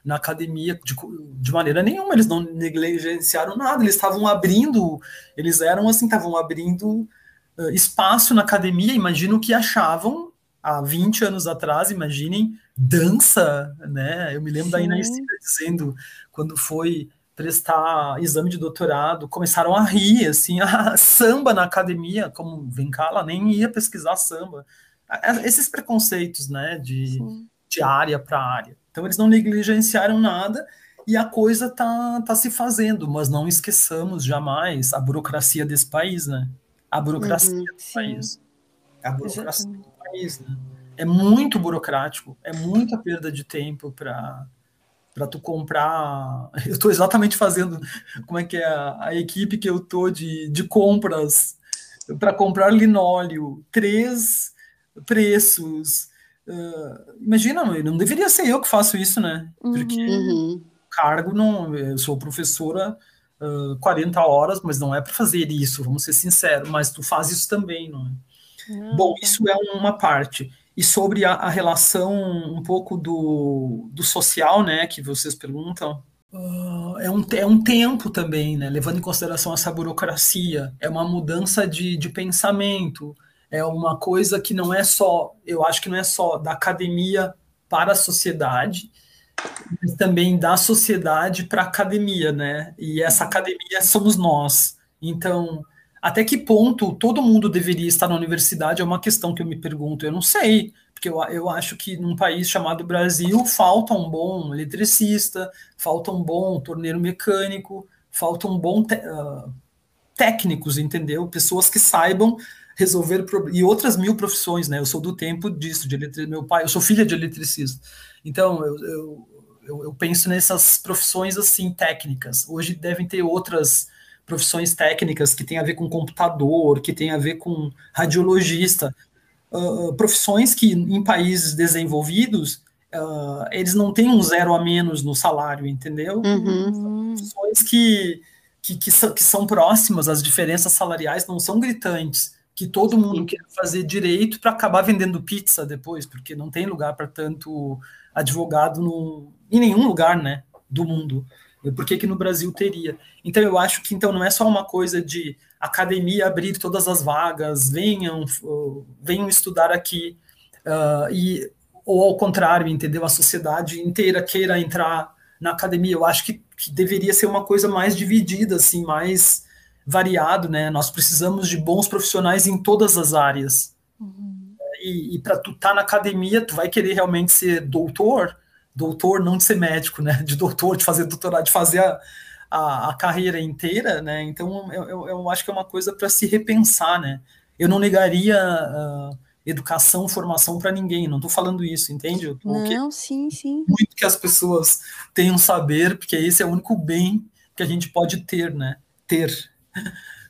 na academia de, de maneira nenhuma, eles não negligenciaram nada, eles estavam abrindo, eles eram assim, estavam abrindo uh, espaço na academia, imagino que achavam há 20 anos atrás, imaginem, dança, né? Eu me lembro Sim. da Inês dizendo, quando foi prestar exame de doutorado, começaram a rir, assim, a samba na academia, como, vem cá, ela nem ia pesquisar samba. Esses preconceitos, né, de, de área para área. Então, eles não negligenciaram nada e a coisa tá, tá se fazendo, mas não esqueçamos jamais a burocracia desse país, né? A burocracia uhum, do sim. país. A burocracia país, né? É muito burocrático, é muita perda de tempo para para tu comprar. Eu estou exatamente fazendo como é que é a, a equipe que eu tô de, de compras para comprar linóleo, três preços. Uh, imagina, não deveria ser eu que faço isso, né? Porque uhum. cargo não. Eu sou professora uh, 40 horas, mas não é para fazer isso, vamos ser sinceros, mas tu faz isso também, não é? Não, Bom, tá. isso é uma parte. E sobre a, a relação um pouco do, do social, né, que vocês perguntam, uh, é, um, é um tempo também, né, levando em consideração essa burocracia, é uma mudança de, de pensamento, é uma coisa que não é só, eu acho que não é só da academia para a sociedade, mas também da sociedade para a academia, né, e essa academia somos nós, então até que ponto todo mundo deveria estar na universidade é uma questão que eu me pergunto. Eu não sei, porque eu, eu acho que num país chamado Brasil falta um bom eletricista, falta um bom torneiro mecânico, falta um bom uh, técnicos, entendeu? Pessoas que saibam resolver e outras mil profissões, né? Eu sou do tempo disso, de eletri... meu pai, eu sou filha de eletricista, então eu, eu, eu, eu penso nessas profissões assim técnicas. Hoje devem ter outras profissões técnicas que tem a ver com computador, que tem a ver com radiologista, uh, profissões que em países desenvolvidos uh, eles não têm um zero a menos no salário, entendeu? Uhum. Profissões que, que, que, são, que são próximas, as diferenças salariais não são gritantes, que todo mundo quer fazer direito para acabar vendendo pizza depois, porque não tem lugar para tanto advogado no, em nenhum lugar, né, do mundo. Por que, que no Brasil teria? Então eu acho que então não é só uma coisa de academia abrir todas as vagas, venham, venham estudar aqui, uh, e, ou ao contrário, entendeu? A sociedade inteira queira entrar na academia. Eu acho que, que deveria ser uma coisa mais dividida, assim, mais variado, né? Nós precisamos de bons profissionais em todas as áreas. Uhum. E, e para tu estar tá na academia, tu vai querer realmente ser doutor, doutor, não de ser médico, né? De doutor, de fazer doutorado, de fazer a, a, a carreira inteira, né? Então eu, eu, eu, acho que é uma coisa para se repensar, né? Eu não negaria uh, educação, formação para ninguém, não estou falando isso, entende? Não, sim, sim. Muito que as pessoas tenham saber, porque esse é o único bem que a gente pode ter, né? Ter.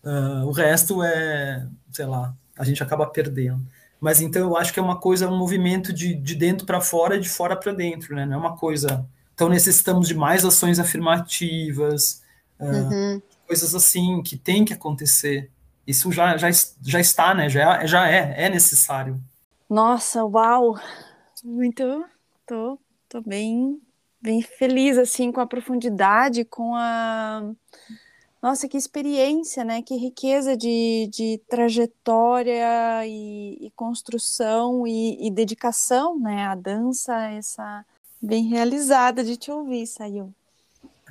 Uh, o resto é, sei lá, a gente acaba perdendo. Mas então eu acho que é uma coisa, um movimento de, de dentro para fora e de fora para dentro, né? Não é uma coisa. Então necessitamos de mais ações afirmativas, uhum. uh, coisas assim que tem que acontecer. Isso já, já, já está, né? Já, já é, é necessário. Nossa, uau! Muito. Tô, tô bem, bem feliz assim com a profundidade, com a nossa, que experiência, né? Que riqueza de, de trajetória e, e construção e, e, dedicação, né? A dança, essa bem realizada de te ouvir, saiu.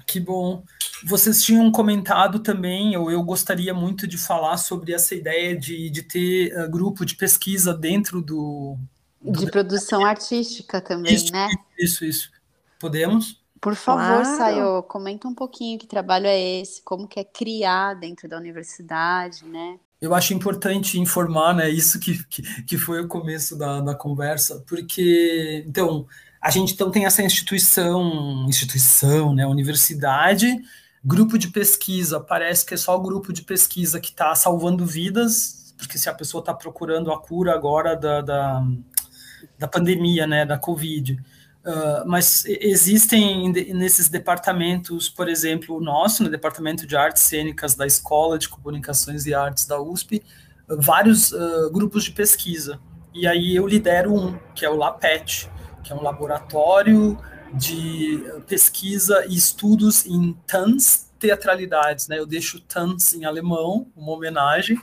Que bom. Vocês tinham comentado também, ou eu gostaria muito de falar sobre essa ideia de, de ter uh, grupo de pesquisa dentro do. do de produção artística também, isso, né? Isso, isso. Podemos? Por favor, claro. Sayo, comenta um pouquinho que trabalho é esse, como que é criar dentro da universidade, né? Eu acho importante informar, né, isso que, que, que foi o começo da, da conversa, porque, então, a gente então tem essa instituição, instituição, né, universidade, grupo de pesquisa, parece que é só o grupo de pesquisa que está salvando vidas, porque se a pessoa está procurando a cura agora da, da, da pandemia, né, da Covid, Uh, mas existem nesses departamentos, por exemplo, o nosso, no Departamento de Artes Cênicas da Escola de Comunicações e Artes da USP, vários uh, grupos de pesquisa. E aí eu lidero um, que é o LAPET, que é um laboratório de pesquisa e estudos em TANS, teatralidades. Né? Eu deixo TANS em alemão, uma homenagem,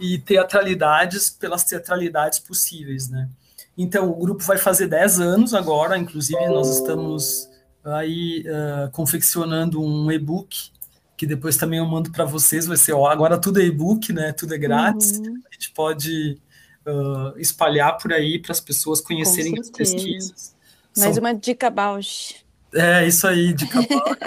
e teatralidades pelas teatralidades possíveis. Né? Então, o grupo vai fazer 10 anos agora, inclusive nós estamos aí uh, confeccionando um e-book, que depois também eu mando para vocês, vai ser, ó, agora tudo é e-book, né, tudo é grátis, uhum. a gente pode uh, espalhar por aí para as pessoas conhecerem as pesquisas. Mais são... uma dica Bausch. É, isso aí, dica Bausch.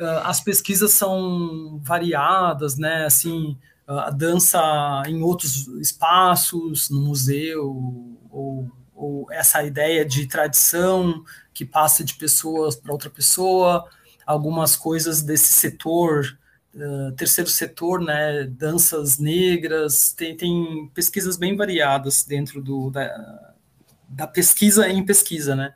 uh, as pesquisas são variadas, né, assim, a dança em outros espaços, no museu, ou, ou essa ideia de tradição que passa de pessoas para outra pessoa, algumas coisas desse setor, uh, terceiro setor, né, danças negras, tem, tem pesquisas bem variadas dentro do, da, da pesquisa em pesquisa, né,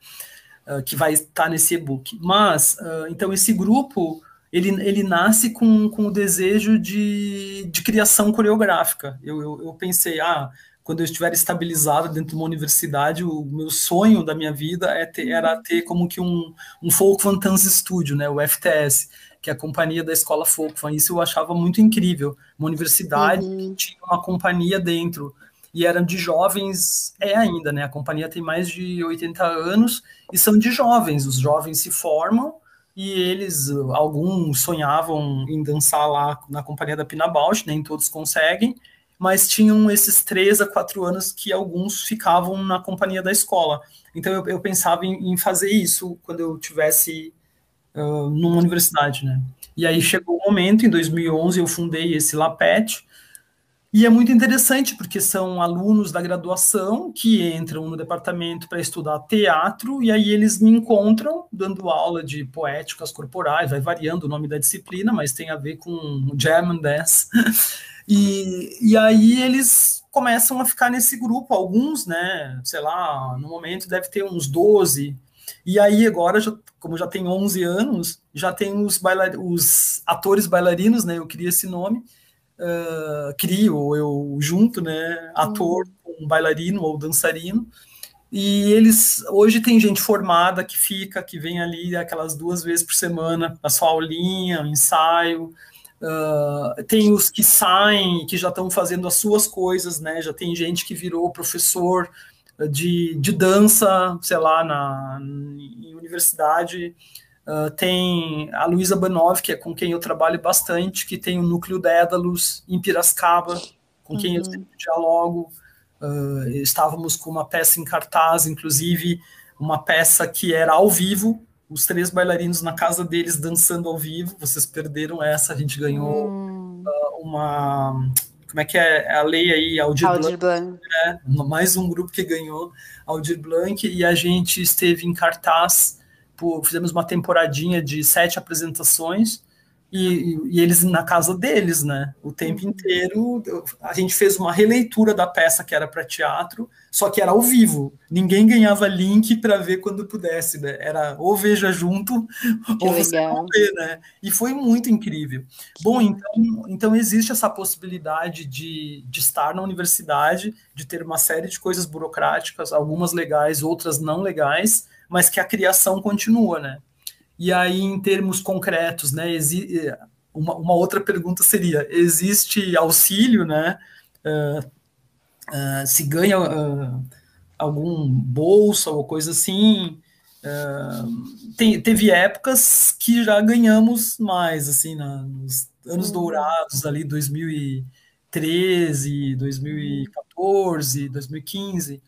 uh, que vai estar nesse e-book. Mas, uh, então, esse grupo, ele, ele nasce com, com o desejo de, de criação coreográfica. Eu, eu, eu pensei, ah, quando eu estiver estabilizado dentro de uma universidade, o meu sonho da minha vida é ter, era ter como que um, um Folk Dance Studio, né, o FTS, que é a companhia da escola Folk Isso eu achava muito incrível. Uma universidade uhum. que tinha uma companhia dentro e eram de jovens, é ainda, né? A companhia tem mais de 80 anos e são de jovens. Os jovens se formam e eles, alguns sonhavam em dançar lá na companhia da Pina Bausch, nem todos conseguem, mas tinham esses três a quatro anos que alguns ficavam na companhia da escola. Então eu, eu pensava em, em, fazer isso quando eu tivesse uh, numa universidade, né? E aí chegou o momento, em 2011 eu fundei esse LAPET, e é muito interessante porque são alunos da graduação que entram no departamento para estudar teatro e aí eles me encontram dando aula de poéticas corporais, vai variando o nome da disciplina, mas tem a ver com German Dance. E, e aí eles começam a ficar nesse grupo, alguns, né, sei lá, no momento deve ter uns 12, e aí agora, já, como já tem 11 anos, já tem os, os atores bailarinos, né, eu queria esse nome, uh, crio, eu junto, né, ator uhum. com bailarino ou dançarino, e eles, hoje tem gente formada que fica, que vem ali aquelas duas vezes por semana, a sua aulinha, o ensaio, Uh, tem os que saem, que já estão fazendo as suas coisas, né? Já tem gente que virou professor de, de dança, sei lá, na em universidade. Uh, tem a Luísa Banov, que é com quem eu trabalho bastante, que tem o Núcleo Dédalus em Piracicaba, com quem eu uhum. sempre dialogo. Uh, estávamos com uma peça em cartaz, inclusive uma peça que era ao vivo, os três bailarinos na casa deles dançando ao vivo. Vocês perderam essa, a gente ganhou hum. uh, uma. Como é que é a lei aí? Aldir, Aldir Blanc. Blanc. Né? Mais um grupo que ganhou Aldir Blanc e a gente esteve em cartaz. Por, fizemos uma temporadinha de sete apresentações e, e, eles na casa deles, né? O tempo uhum. inteiro. A gente fez uma releitura da peça que era para teatro, só que era ao vivo. Ninguém ganhava link para ver quando pudesse, né? Era ou veja junto, que ou legal. você não vê, né? E foi muito incrível. Que Bom, então, então existe essa possibilidade de, de estar na universidade, de ter uma série de coisas burocráticas, algumas legais, outras não legais, mas que a criação continua, né? E aí, em termos concretos, né, uma, uma outra pergunta seria: existe auxílio, né? Uh, uh, se ganha uh, algum bolsa ou coisa assim? Tem, teve épocas que já ganhamos mais, assim, na, nos anos uhum. dourados, ali 2013, 2014, 2015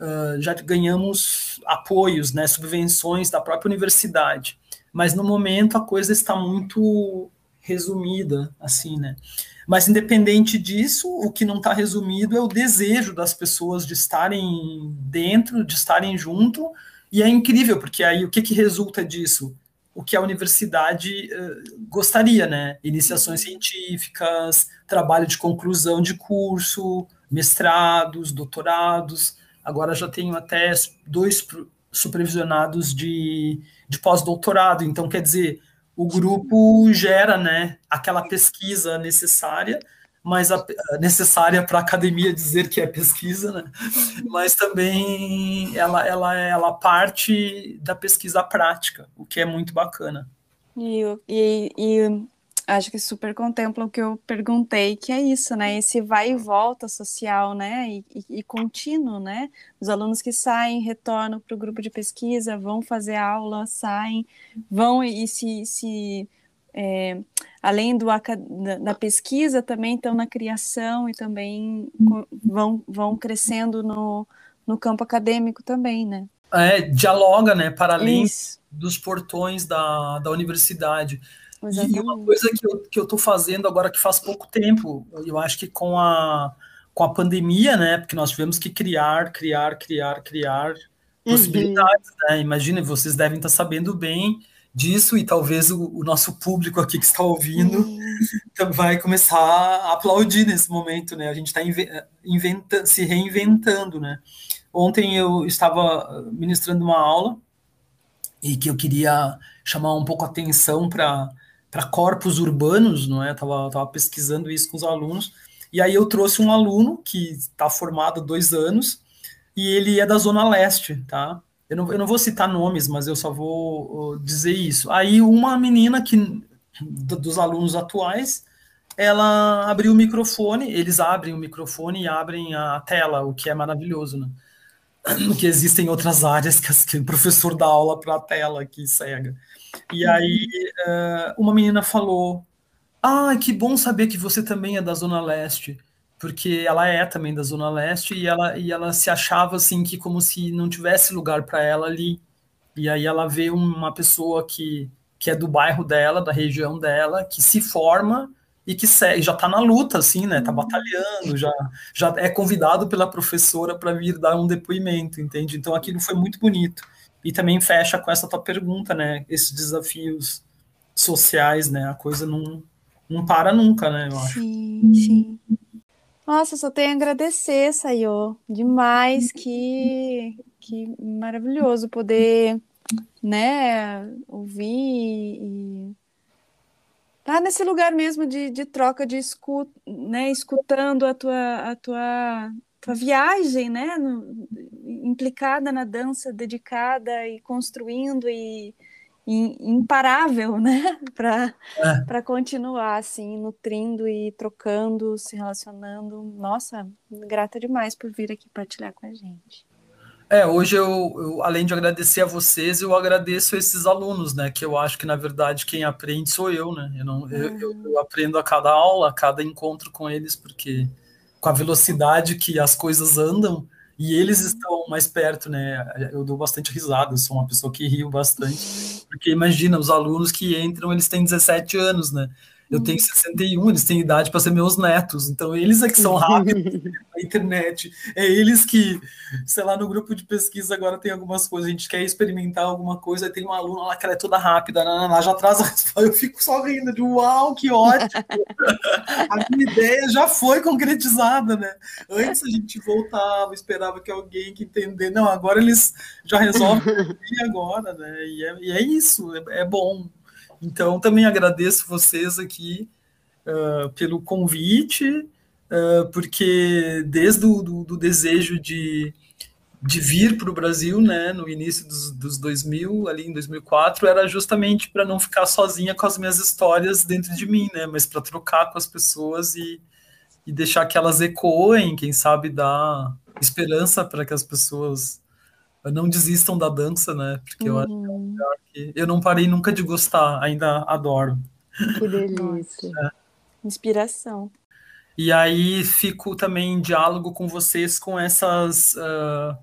uh, já ganhamos apoios, né, subvenções da própria universidade. Mas no momento a coisa está muito resumida, assim, né? Mas independente disso, o que não está resumido é o desejo das pessoas de estarem dentro, de estarem junto, e é incrível, porque aí o que, que resulta disso? O que a universidade uh, gostaria, né? Iniciações científicas, trabalho de conclusão de curso, mestrados, doutorados, Agora já tenho até dois supervisionados de, de pós-doutorado. Então, quer dizer, o grupo gera né, aquela pesquisa necessária, mas a, necessária para a academia dizer que é pesquisa, né? mas também ela, ela, ela parte da pesquisa prática, o que é muito bacana. E, e, e acho que super contempla o que eu perguntei, que é isso, né? Esse vai e volta social, né? E, e, e contínuo, né? Os alunos que saem, retornam para o grupo de pesquisa, vão fazer aula, saem, vão e se, se é, além do, da, da, pesquisa, também estão na criação e também vão, vão crescendo no, no campo acadêmico também, né? É, dialoga, né? Para além Isso. dos portões da, da universidade. Exatamente. E uma coisa que eu, que eu tô fazendo agora que faz pouco tempo, eu acho que com a, com a pandemia, né? Porque nós tivemos que criar, criar, criar, criar uhum. possibilidades, né? Imagina, vocês devem estar sabendo bem disso e talvez o, o nosso público aqui que está ouvindo uhum. vai começar a aplaudir nesse momento, né? A gente está inventa se reinventando, né? Ontem eu estava ministrando uma aula e que eu queria chamar um pouco a atenção para para corpos urbanos, não é? Tava, tava pesquisando isso com os alunos. E aí eu trouxe um aluno que está formado há dois anos e ele é da Zona Leste, tá? Eu não, eu não vou citar nomes, mas eu só vou dizer isso. Aí uma menina que dos alunos atuais, ela abriu o microfone, eles abrem o microfone e abrem a tela, o que é maravilhoso, né? Que existem outras áreas que, que o professor dá aula para a tela que cega. E aí uh, uma menina falou: Ah, que bom saber que você também é da Zona Leste, porque ela é também da Zona Leste e ela, e ela se achava assim que como se não tivesse lugar para ela ali. E aí ela vê uma pessoa que, que é do bairro dela, da região dela, que se forma e que segue, já está na luta, assim, né? Está batalhando, já, já é convidado pela professora para vir dar um depoimento, entende? Então aquilo foi muito bonito. E também fecha com essa tua pergunta, né? Esses desafios sociais, né? A coisa não, não para nunca, né? Eu acho. Sim, sim. Nossa, só tenho a agradecer, Sayô. Demais, que, que maravilhoso poder, né, ouvir e tá nesse lugar mesmo de, de troca de escuta, né, escutando a tua, a tua tua viagem, né, no, implicada na dança, dedicada e construindo e, e imparável, né, para é. continuar assim, nutrindo e trocando, se relacionando. Nossa, grata demais por vir aqui partilhar com a gente. É, hoje eu, eu, além de agradecer a vocês, eu agradeço esses alunos, né? Que eu acho que, na verdade, quem aprende sou eu, né? Eu, não, eu, eu, eu aprendo a cada aula, a cada encontro com eles, porque com a velocidade que as coisas andam e eles estão mais perto, né? Eu dou bastante risada, eu sou uma pessoa que rio bastante, porque imagina, os alunos que entram, eles têm 17 anos, né? Eu tenho 61, uhum. eles têm idade para ser meus netos, então eles é que são rápidos na internet. É eles que, sei lá, no grupo de pesquisa agora tem algumas coisas, a gente quer experimentar alguma coisa, aí tem uma aluna lá que ela é toda rápida, lá já traz a resposta, eu fico só rindo de uau, que ótimo! a minha ideia já foi concretizada, né? Antes a gente voltava, esperava que alguém que entender, não, agora eles já resolvem agora, né? E é, e é isso, é, é bom, então, também agradeço vocês aqui uh, pelo convite, uh, porque desde o do, do desejo de, de vir para o Brasil, né, no início dos, dos 2000, ali em 2004, era justamente para não ficar sozinha com as minhas histórias dentro de mim, né, mas para trocar com as pessoas e, e deixar que elas ecoem, quem sabe dar esperança para que as pessoas não desistam da dança, né? Porque eu acho que é um uhum. lugar que eu não parei nunca de gostar, ainda adoro. Que delícia. É. Inspiração. E aí fico também em diálogo com vocês com essas. Uh,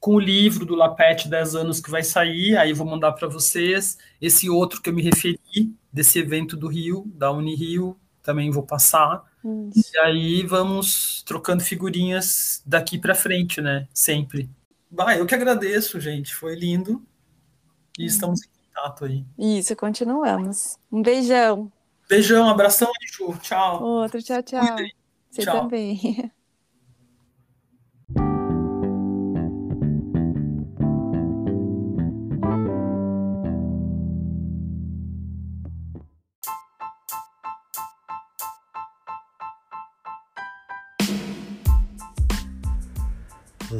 com o livro do Lapete 10 anos que vai sair, aí vou mandar para vocês. Esse outro que eu me referi, desse evento do Rio, da Unirio, também vou passar. Isso. E aí vamos trocando figurinhas daqui para frente, né? Sempre. Bah, eu que agradeço, gente. Foi lindo. E estamos em contato aí. Isso, continuamos. Um beijão. Beijão, abração, Ju. Tchau. Outro, tchau, tchau. Você tchau. também.